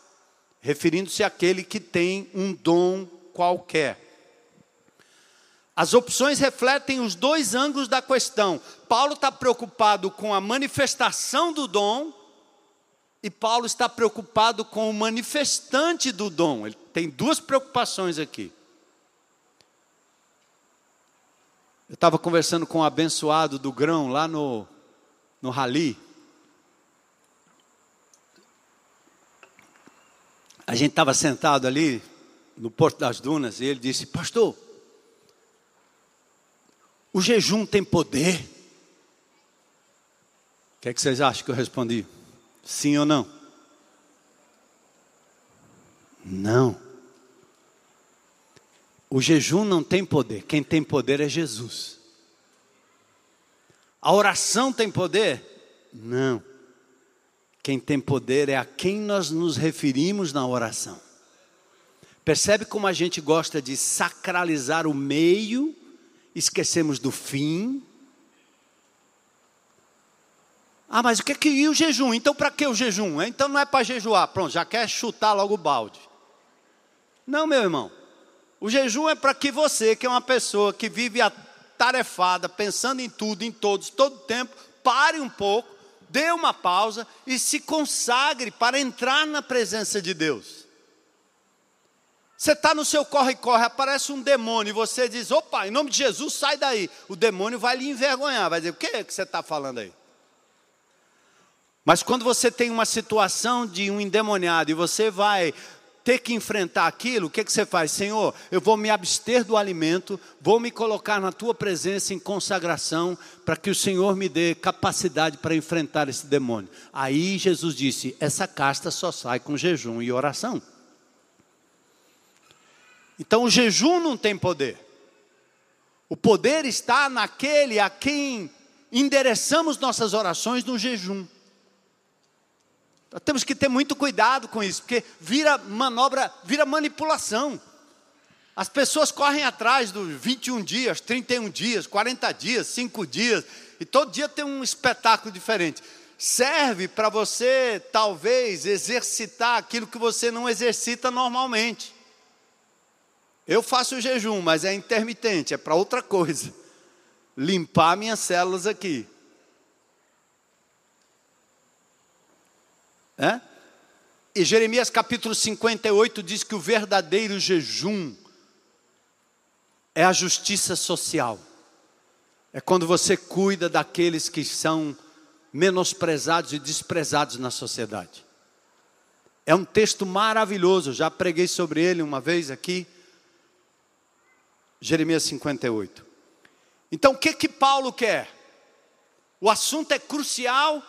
Speaker 2: referindo-se àquele que tem um dom qualquer. As opções refletem os dois ângulos da questão. Paulo está preocupado com a manifestação do dom, e Paulo está preocupado com o manifestante do dom. Ele tem duas preocupações aqui. Eu estava conversando com o um abençoado do grão lá no, no Rali. A gente estava sentado ali no Porto das Dunas e ele disse: Pastor, o jejum tem poder? O que, é que vocês acham que eu respondi? Sim ou não? Não. O jejum não tem poder, quem tem poder é Jesus. A oração tem poder? Não. Quem tem poder é a quem nós nos referimos na oração. Percebe como a gente gosta de sacralizar o meio esquecemos do fim. Ah, mas o que é que e o jejum? Então para que o jejum? Então não é para jejuar, pronto, já quer chutar logo o balde. Não, meu irmão. O jejum é para que você, que é uma pessoa que vive atarefada, pensando em tudo, em todos, todo tempo, pare um pouco, dê uma pausa e se consagre para entrar na presença de Deus. Você está no seu corre-corre, aparece um demônio e você diz: opa, em nome de Jesus, sai daí. O demônio vai lhe envergonhar, vai dizer: o que é que você está falando aí? Mas quando você tem uma situação de um endemoniado e você vai ter que enfrentar aquilo, o que, que você faz? Senhor, eu vou me abster do alimento, vou me colocar na tua presença em consagração, para que o Senhor me dê capacidade para enfrentar esse demônio. Aí Jesus disse: essa casta só sai com jejum e oração. Então o jejum não tem poder. O poder está naquele a quem endereçamos nossas orações no jejum. Nós temos que ter muito cuidado com isso, porque vira manobra, vira manipulação. As pessoas correm atrás dos 21 dias, 31 dias, 40 dias, 5 dias, e todo dia tem um espetáculo diferente. Serve para você, talvez, exercitar aquilo que você não exercita normalmente. Eu faço jejum, mas é intermitente, é para outra coisa. Limpar minhas células aqui. É? E Jeremias capítulo 58 diz que o verdadeiro jejum é a justiça social. É quando você cuida daqueles que são menosprezados e desprezados na sociedade. É um texto maravilhoso, já preguei sobre ele uma vez aqui. Jeremias 58. Então, o que que Paulo quer? O assunto é crucial,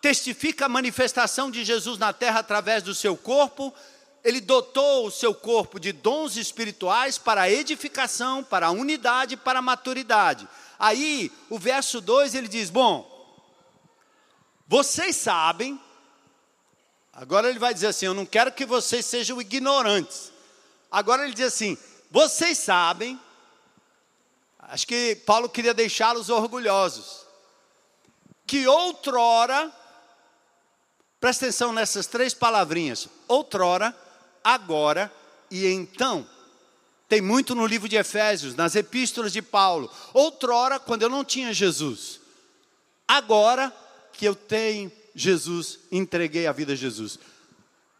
Speaker 2: testifica a manifestação de Jesus na terra através do seu corpo. Ele dotou o seu corpo de dons espirituais para edificação, para unidade, para maturidade. Aí, o verso 2 ele diz: Bom, vocês sabem, agora ele vai dizer assim: Eu não quero que vocês sejam ignorantes. Agora ele diz assim: Vocês sabem Acho que Paulo queria deixá-los orgulhosos. Que outrora, presta atenção nessas três palavrinhas: outrora, agora e então. Tem muito no livro de Efésios, nas epístolas de Paulo. Outrora, quando eu não tinha Jesus. Agora que eu tenho Jesus, entreguei a vida a Jesus.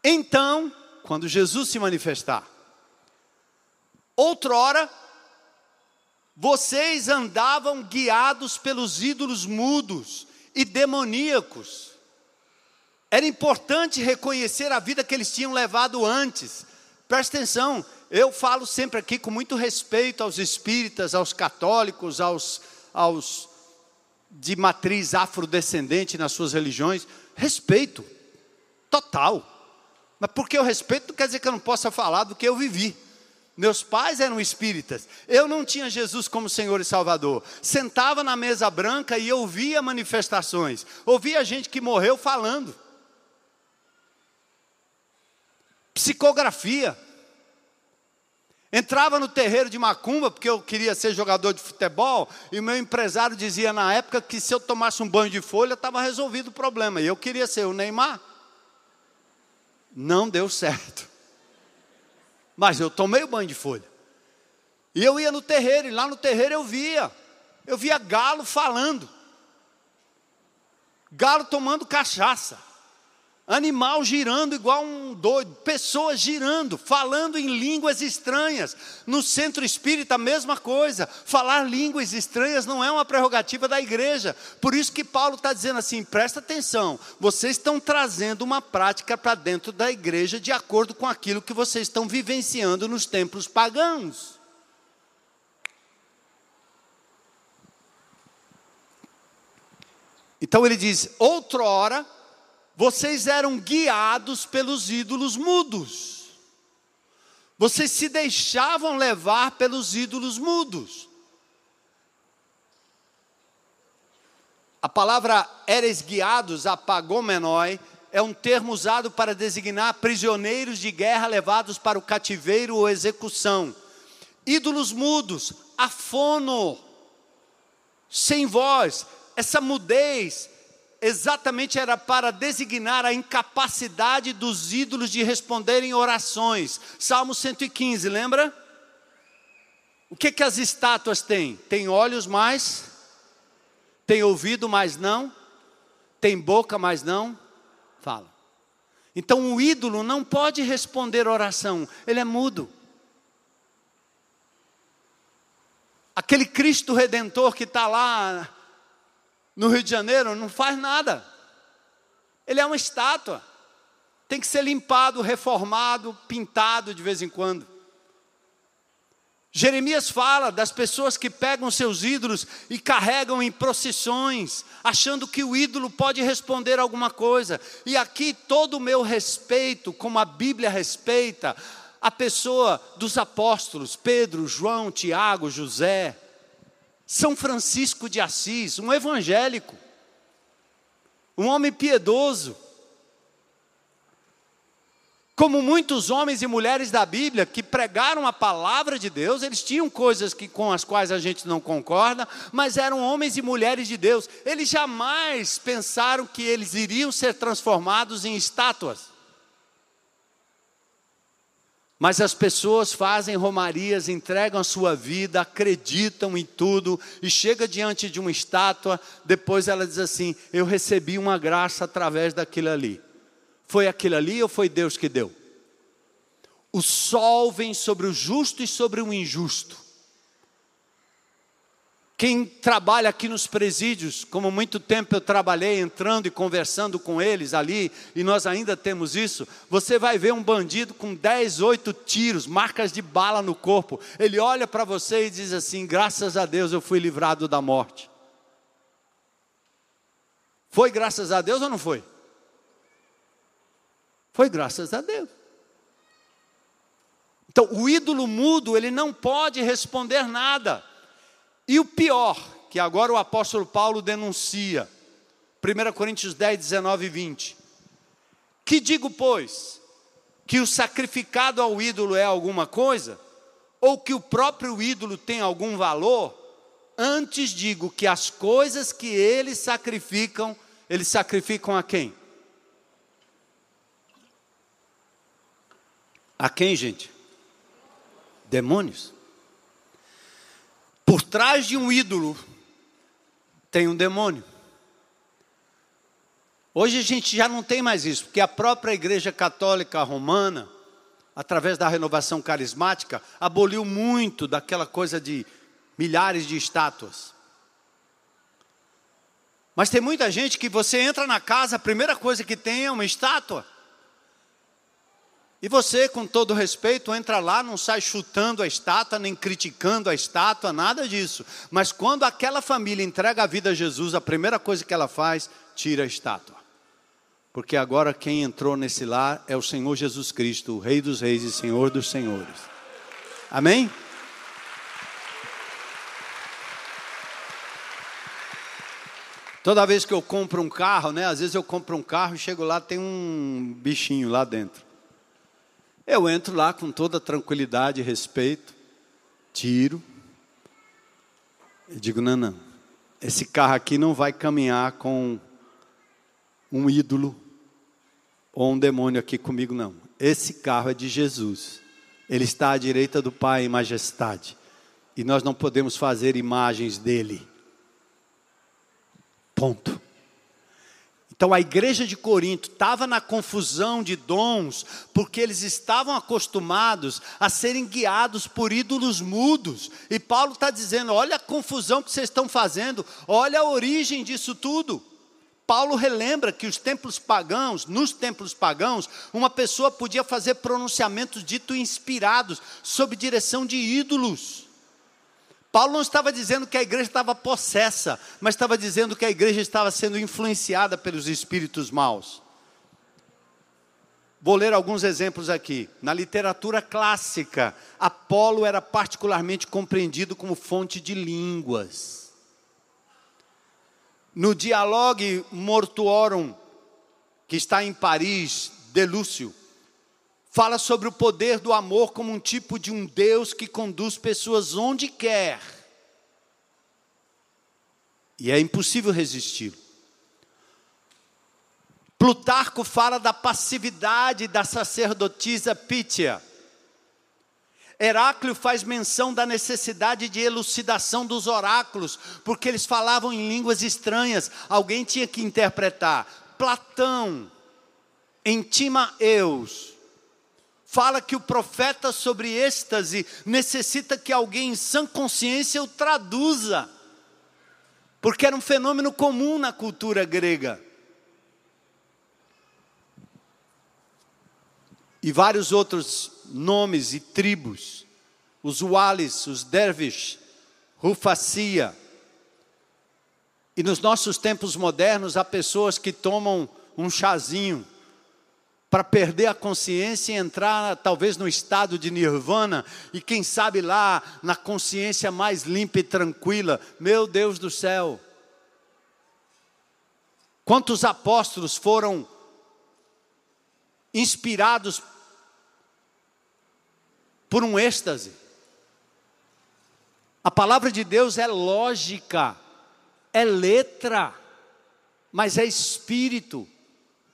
Speaker 2: Então, quando Jesus se manifestar, outrora, vocês andavam guiados pelos ídolos mudos e demoníacos. Era importante reconhecer a vida que eles tinham levado antes. Presta atenção, eu falo sempre aqui com muito respeito aos espíritas, aos católicos, aos, aos de matriz afrodescendente nas suas religiões. Respeito, total. Mas porque eu respeito não quer dizer que eu não possa falar do que eu vivi. Meus pais eram espíritas. Eu não tinha Jesus como Senhor e Salvador. Sentava na mesa branca e ouvia manifestações. Ouvia gente que morreu falando. Psicografia. Entrava no terreiro de macumba, porque eu queria ser jogador de futebol, e o meu empresário dizia na época que se eu tomasse um banho de folha, estava resolvido o problema. E eu queria ser o Neymar. Não deu certo. Mas eu tomei o banho de folha. E eu ia no terreiro, e lá no terreiro eu via. Eu via galo falando. Galo tomando cachaça. Animal girando igual um doido, pessoas girando, falando em línguas estranhas. No centro espírita, a mesma coisa. Falar línguas estranhas não é uma prerrogativa da igreja. Por isso que Paulo está dizendo assim: presta atenção, vocês estão trazendo uma prática para dentro da igreja de acordo com aquilo que vocês estão vivenciando nos templos pagãos. Então ele diz: outrora vocês eram guiados pelos ídolos mudos. Vocês se deixavam levar pelos ídolos mudos. A palavra eres guiados, apagomenoi, é um termo usado para designar prisioneiros de guerra levados para o cativeiro ou execução. Ídolos mudos, afono, sem voz, essa mudez, exatamente era para designar a incapacidade dos ídolos de responderem orações. Salmo 115, lembra? O que que as estátuas têm? Tem olhos, mas tem ouvido, mas não tem boca, mas não fala. Então o ídolo não pode responder oração, ele é mudo. Aquele Cristo redentor que está lá no Rio de Janeiro não faz nada. Ele é uma estátua. Tem que ser limpado, reformado, pintado de vez em quando. Jeremias fala das pessoas que pegam seus ídolos e carregam em procissões, achando que o ídolo pode responder alguma coisa. E aqui todo o meu respeito, como a Bíblia respeita, a pessoa dos apóstolos, Pedro, João, Tiago, José, são Francisco de Assis, um evangélico, um homem piedoso, como muitos homens e mulheres da Bíblia que pregaram a palavra de Deus, eles tinham coisas que, com as quais a gente não concorda, mas eram homens e mulheres de Deus. Eles jamais pensaram que eles iriam ser transformados em estátuas. Mas as pessoas fazem romarias, entregam a sua vida, acreditam em tudo e chega diante de uma estátua, depois ela diz assim: "Eu recebi uma graça através daquilo ali". Foi aquilo ali ou foi Deus que deu? O sol vem sobre o justo e sobre o injusto. Quem trabalha aqui nos presídios, como muito tempo eu trabalhei entrando e conversando com eles ali, e nós ainda temos isso, você vai ver um bandido com 10, 8 tiros, marcas de bala no corpo. Ele olha para você e diz assim: graças a Deus eu fui livrado da morte. Foi graças a Deus ou não foi? Foi graças a Deus. Então, o ídolo mudo, ele não pode responder nada. E o pior, que agora o apóstolo Paulo denuncia, 1 Coríntios 10, 19 e 20. Que digo, pois, que o sacrificado ao ídolo é alguma coisa? Ou que o próprio ídolo tem algum valor? Antes digo que as coisas que eles sacrificam, eles sacrificam a quem? A quem, gente? Demônios. Por trás de um ídolo tem um demônio. Hoje a gente já não tem mais isso, porque a própria Igreja Católica Romana, através da renovação carismática, aboliu muito daquela coisa de milhares de estátuas. Mas tem muita gente que você entra na casa, a primeira coisa que tem é uma estátua. E você, com todo respeito, entra lá, não sai chutando a estátua, nem criticando a estátua, nada disso. Mas quando aquela família entrega a vida a Jesus, a primeira coisa que ela faz, tira a estátua. Porque agora quem entrou nesse lar é o Senhor Jesus Cristo, o Rei dos Reis e Senhor dos Senhores. Amém? Toda vez que eu compro um carro, né? Às vezes eu compro um carro e chego lá tem um bichinho lá dentro. Eu entro lá com toda tranquilidade e respeito, tiro e digo: não, não, esse carro aqui não vai caminhar com um ídolo ou um demônio aqui comigo, não. Esse carro é de Jesus, ele está à direita do Pai em majestade, e nós não podemos fazer imagens dele. Ponto. Então a igreja de Corinto estava na confusão de dons, porque eles estavam acostumados a serem guiados por ídolos mudos. E Paulo está dizendo: olha a confusão que vocês estão fazendo, olha a origem disso tudo. Paulo relembra que os templos pagãos, nos templos pagãos, uma pessoa podia fazer pronunciamentos dito inspirados, sob direção de ídolos. Paulo não estava dizendo que a igreja estava possessa, mas estava dizendo que a igreja estava sendo influenciada pelos espíritos maus. Vou ler alguns exemplos aqui. Na literatura clássica, Apolo era particularmente compreendido como fonte de línguas. No Dialogue Mortuorum, que está em Paris, de Lúcio, fala sobre o poder do amor como um tipo de um Deus que conduz pessoas onde quer. E é impossível resistir. Plutarco fala da passividade da sacerdotisa Pítia. Heráclio faz menção da necessidade de elucidação dos oráculos, porque eles falavam em línguas estranhas, alguém tinha que interpretar. Platão, em Timaeus, fala que o profeta sobre êxtase necessita que alguém em sã consciência o traduza, porque era um fenômeno comum na cultura grega. E vários outros nomes e tribos, os Walis, os Dervish, Rufacia. E nos nossos tempos modernos há pessoas que tomam um chazinho para perder a consciência e entrar talvez no estado de nirvana e quem sabe lá na consciência mais limpa e tranquila. Meu Deus do céu. Quantos apóstolos foram inspirados por um êxtase? A palavra de Deus é lógica, é letra, mas é espírito.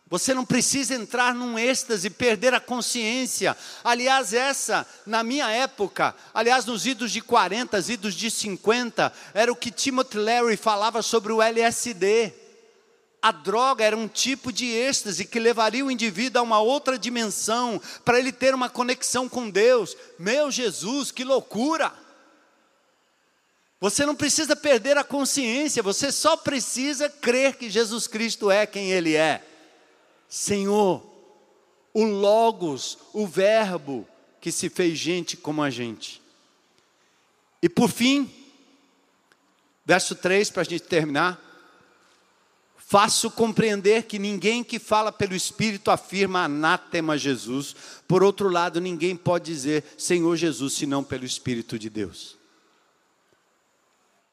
Speaker 2: Você não precisa entrar num êxtase, perder a consciência. Aliás, essa, na minha época, aliás, nos idos de 40, idos de 50, era o que Timothy Leary falava sobre o LSD. A droga era um tipo de êxtase que levaria o indivíduo a uma outra dimensão, para ele ter uma conexão com Deus. Meu Jesus, que loucura! Você não precisa perder a consciência, você só precisa crer que Jesus Cristo é quem Ele é. Senhor, o Logos, o Verbo que se fez gente como a gente. E por fim, verso 3, para a gente terminar. Faço compreender que ninguém que fala pelo Espírito afirma anátema Jesus. Por outro lado, ninguém pode dizer Senhor Jesus senão pelo Espírito de Deus.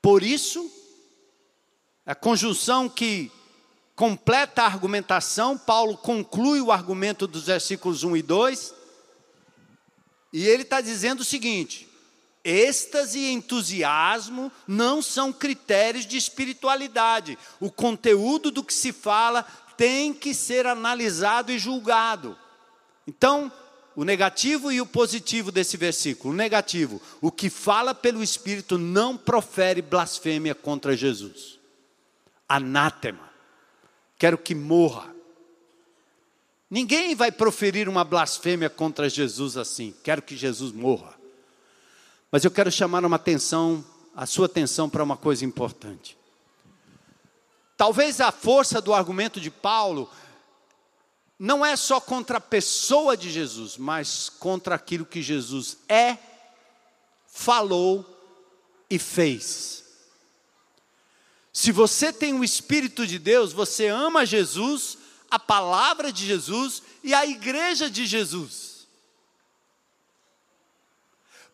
Speaker 2: Por isso, a conjunção que completa a argumentação, Paulo conclui o argumento dos versículos 1 e 2, e ele está dizendo o seguinte: êxtase e entusiasmo não são critérios de espiritualidade, o conteúdo do que se fala tem que ser analisado e julgado. Então, o negativo e o positivo desse versículo. O negativo, o que fala pelo Espírito não profere blasfêmia contra Jesus. Anátema Quero que morra. Ninguém vai proferir uma blasfêmia contra Jesus assim. Quero que Jesus morra. Mas eu quero chamar uma atenção, a sua atenção para uma coisa importante. Talvez a força do argumento de Paulo não é só contra a pessoa de Jesus, mas contra aquilo que Jesus é, falou e fez. Se você tem o Espírito de Deus, você ama Jesus, a palavra de Jesus e a igreja de Jesus.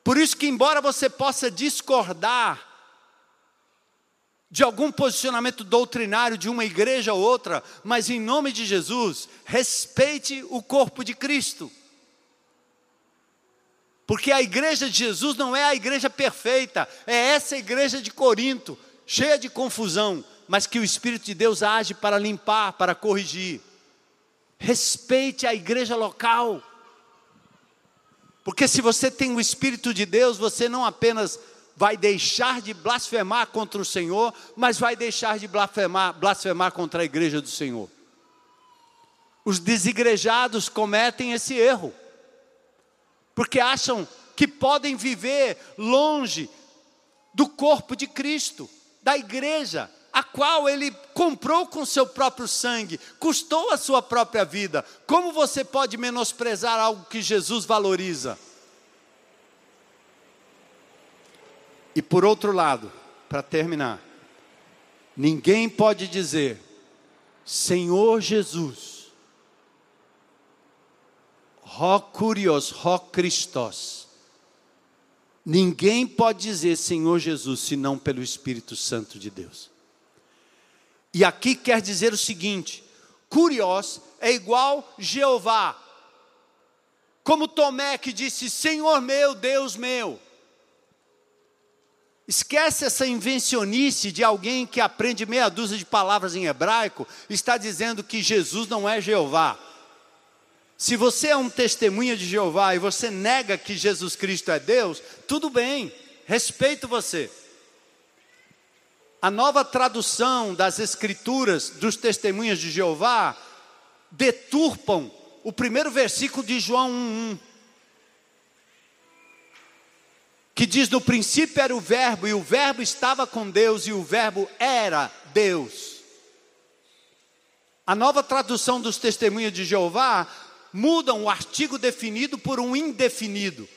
Speaker 2: Por isso que, embora você possa discordar de algum posicionamento doutrinário de uma igreja ou outra, mas em nome de Jesus, respeite o corpo de Cristo. Porque a igreja de Jesus não é a igreja perfeita, é essa igreja de Corinto, cheia de confusão, mas que o Espírito de Deus age para limpar, para corrigir. Respeite a igreja local. Porque se você tem o Espírito de Deus, você não apenas vai deixar de blasfemar contra o Senhor, mas vai deixar de blasfemar, blasfemar contra a igreja do Senhor. Os desigrejados cometem esse erro, porque acham que podem viver longe do corpo de Cristo da igreja, a qual ele comprou com seu próprio sangue, custou a sua própria vida. Como você pode menosprezar algo que Jesus valoriza? E por outro lado, para terminar, ninguém pode dizer, Senhor Jesus, Ró Curios, Ró Christos, Ninguém pode dizer Senhor Jesus senão pelo Espírito Santo de Deus. E aqui quer dizer o seguinte: Curios é igual Jeová. Como Tomé que disse: Senhor meu, Deus meu. Esquece essa invencionice de alguém que aprende meia dúzia de palavras em hebraico, está dizendo que Jesus não é Jeová. Se você é um testemunha de Jeová e você nega que Jesus Cristo é Deus, tudo bem, respeito você. A nova tradução das Escrituras dos testemunhas de Jeová deturpam o primeiro versículo de João 1:1. Que diz: No princípio era o Verbo, e o Verbo estava com Deus, e o Verbo era Deus. A nova tradução dos testemunhas de Jeová mudam o artigo definido por um indefinido.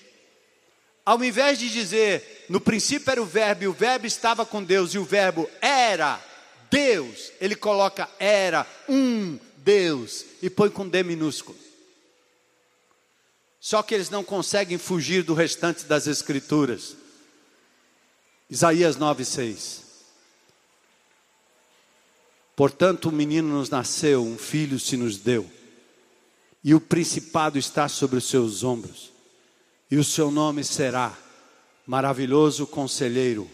Speaker 2: Ao invés de dizer, no princípio era o verbo, e o verbo estava com Deus, e o verbo era Deus, ele coloca era um Deus, e põe com D minúsculo. Só que eles não conseguem fugir do restante das Escrituras. Isaías 9,6. Portanto, um menino nos nasceu, um filho se nos deu e o principado está sobre os seus ombros, e o seu nome será Maravilhoso Conselheiro,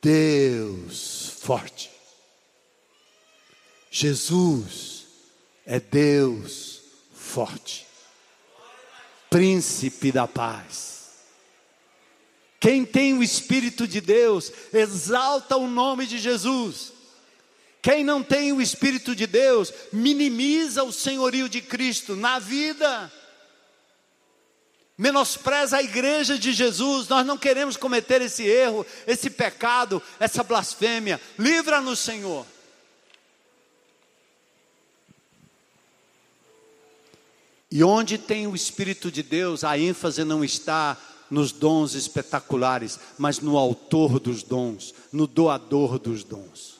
Speaker 2: Deus Forte. Jesus é Deus Forte, Príncipe da Paz. Quem tem o Espírito de Deus, exalta o nome de Jesus. Quem não tem o Espírito de Deus, minimiza o senhorio de Cristo na vida, menospreza a igreja de Jesus. Nós não queremos cometer esse erro, esse pecado, essa blasfêmia. Livra-nos, Senhor. E onde tem o Espírito de Deus, a ênfase não está nos dons espetaculares, mas no autor dos dons, no doador dos dons.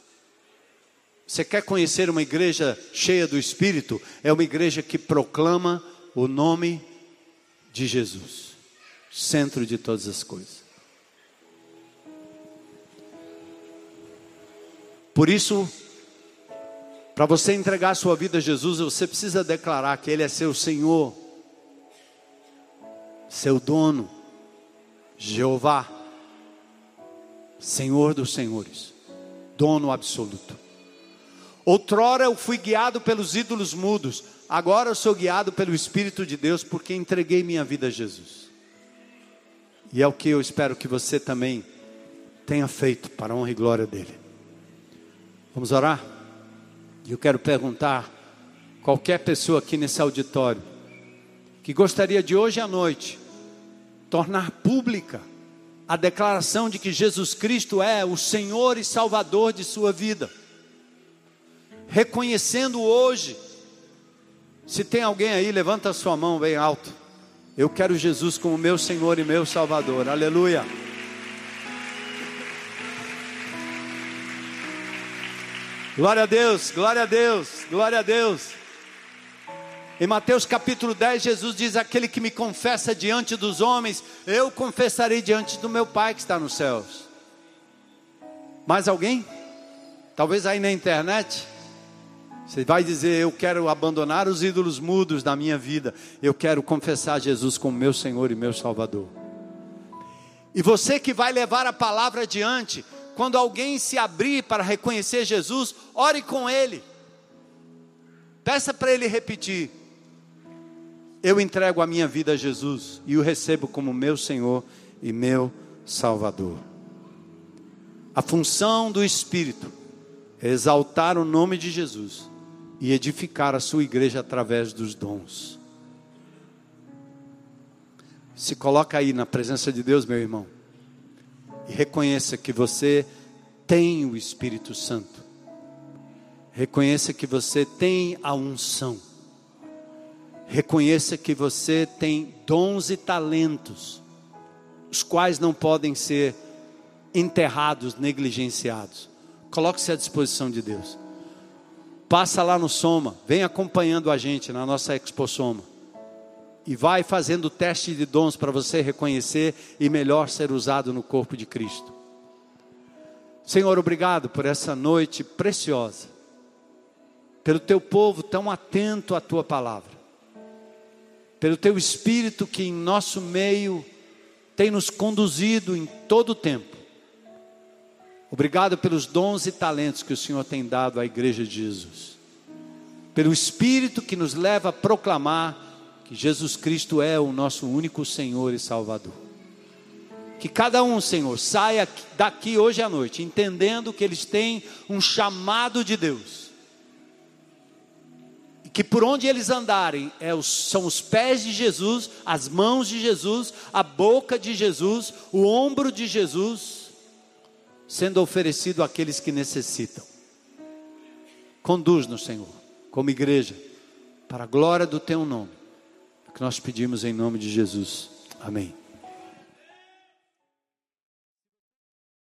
Speaker 2: Você quer conhecer uma igreja cheia do Espírito? É uma igreja que proclama o nome de Jesus, centro de todas as coisas. Por isso, para você entregar sua vida a Jesus, você precisa declarar que Ele é seu Senhor, seu dono, Jeová, Senhor dos Senhores, dono absoluto. Outrora eu fui guiado pelos ídolos mudos, agora eu sou guiado pelo Espírito de Deus, porque entreguei minha vida a Jesus. E é o que eu espero que você também tenha feito para a honra e glória dele. Vamos orar? E eu quero perguntar qualquer pessoa aqui nesse auditório que gostaria de hoje à noite tornar pública a declaração de que Jesus Cristo é o Senhor e Salvador de sua vida. Reconhecendo hoje, se tem alguém aí, levanta a sua mão bem alto. Eu quero Jesus como meu Senhor e meu Salvador. Aleluia. Glória a Deus, glória a Deus, glória a Deus. Em Mateus capítulo 10, Jesus diz: Aquele que me confessa diante dos homens, eu confessarei diante do meu Pai que está nos céus. Mais alguém? Talvez aí na internet. Você vai dizer: Eu quero abandonar os ídolos mudos da minha vida. Eu quero confessar Jesus como meu Senhor e meu Salvador. E você que vai levar a palavra adiante, quando alguém se abrir para reconhecer Jesus, ore com ele. Peça para ele repetir: Eu entrego a minha vida a Jesus e o recebo como meu Senhor e meu Salvador. A função do Espírito é exaltar o nome de Jesus e edificar a sua igreja através dos dons. Se coloca aí na presença de Deus, meu irmão e reconheça que você tem o Espírito Santo. Reconheça que você tem a unção. Reconheça que você tem dons e talentos, os quais não podem ser enterrados, negligenciados. Coloque-se à disposição de Deus. Passa lá no Soma, vem acompanhando a gente na nossa Expo Soma e vai fazendo teste de dons para você reconhecer e melhor ser usado no corpo de Cristo. Senhor, obrigado por essa noite preciosa, pelo teu povo tão atento à tua palavra, pelo teu espírito que em nosso meio tem nos conduzido em todo o tempo. Obrigado pelos dons e talentos que o Senhor tem dado à igreja de Jesus, pelo espírito que nos leva a proclamar que Jesus Cristo é o nosso único Senhor e Salvador. Que cada um, Senhor, saia daqui hoje à noite entendendo que eles têm um chamado de Deus. E que por onde eles andarem é os, são os pés de Jesus, as mãos de Jesus, a boca de Jesus, o ombro de Jesus, sendo oferecido àqueles que necessitam. Conduz-nos, Senhor, como igreja, para a glória do Teu nome que nós pedimos em nome de Jesus. Amém.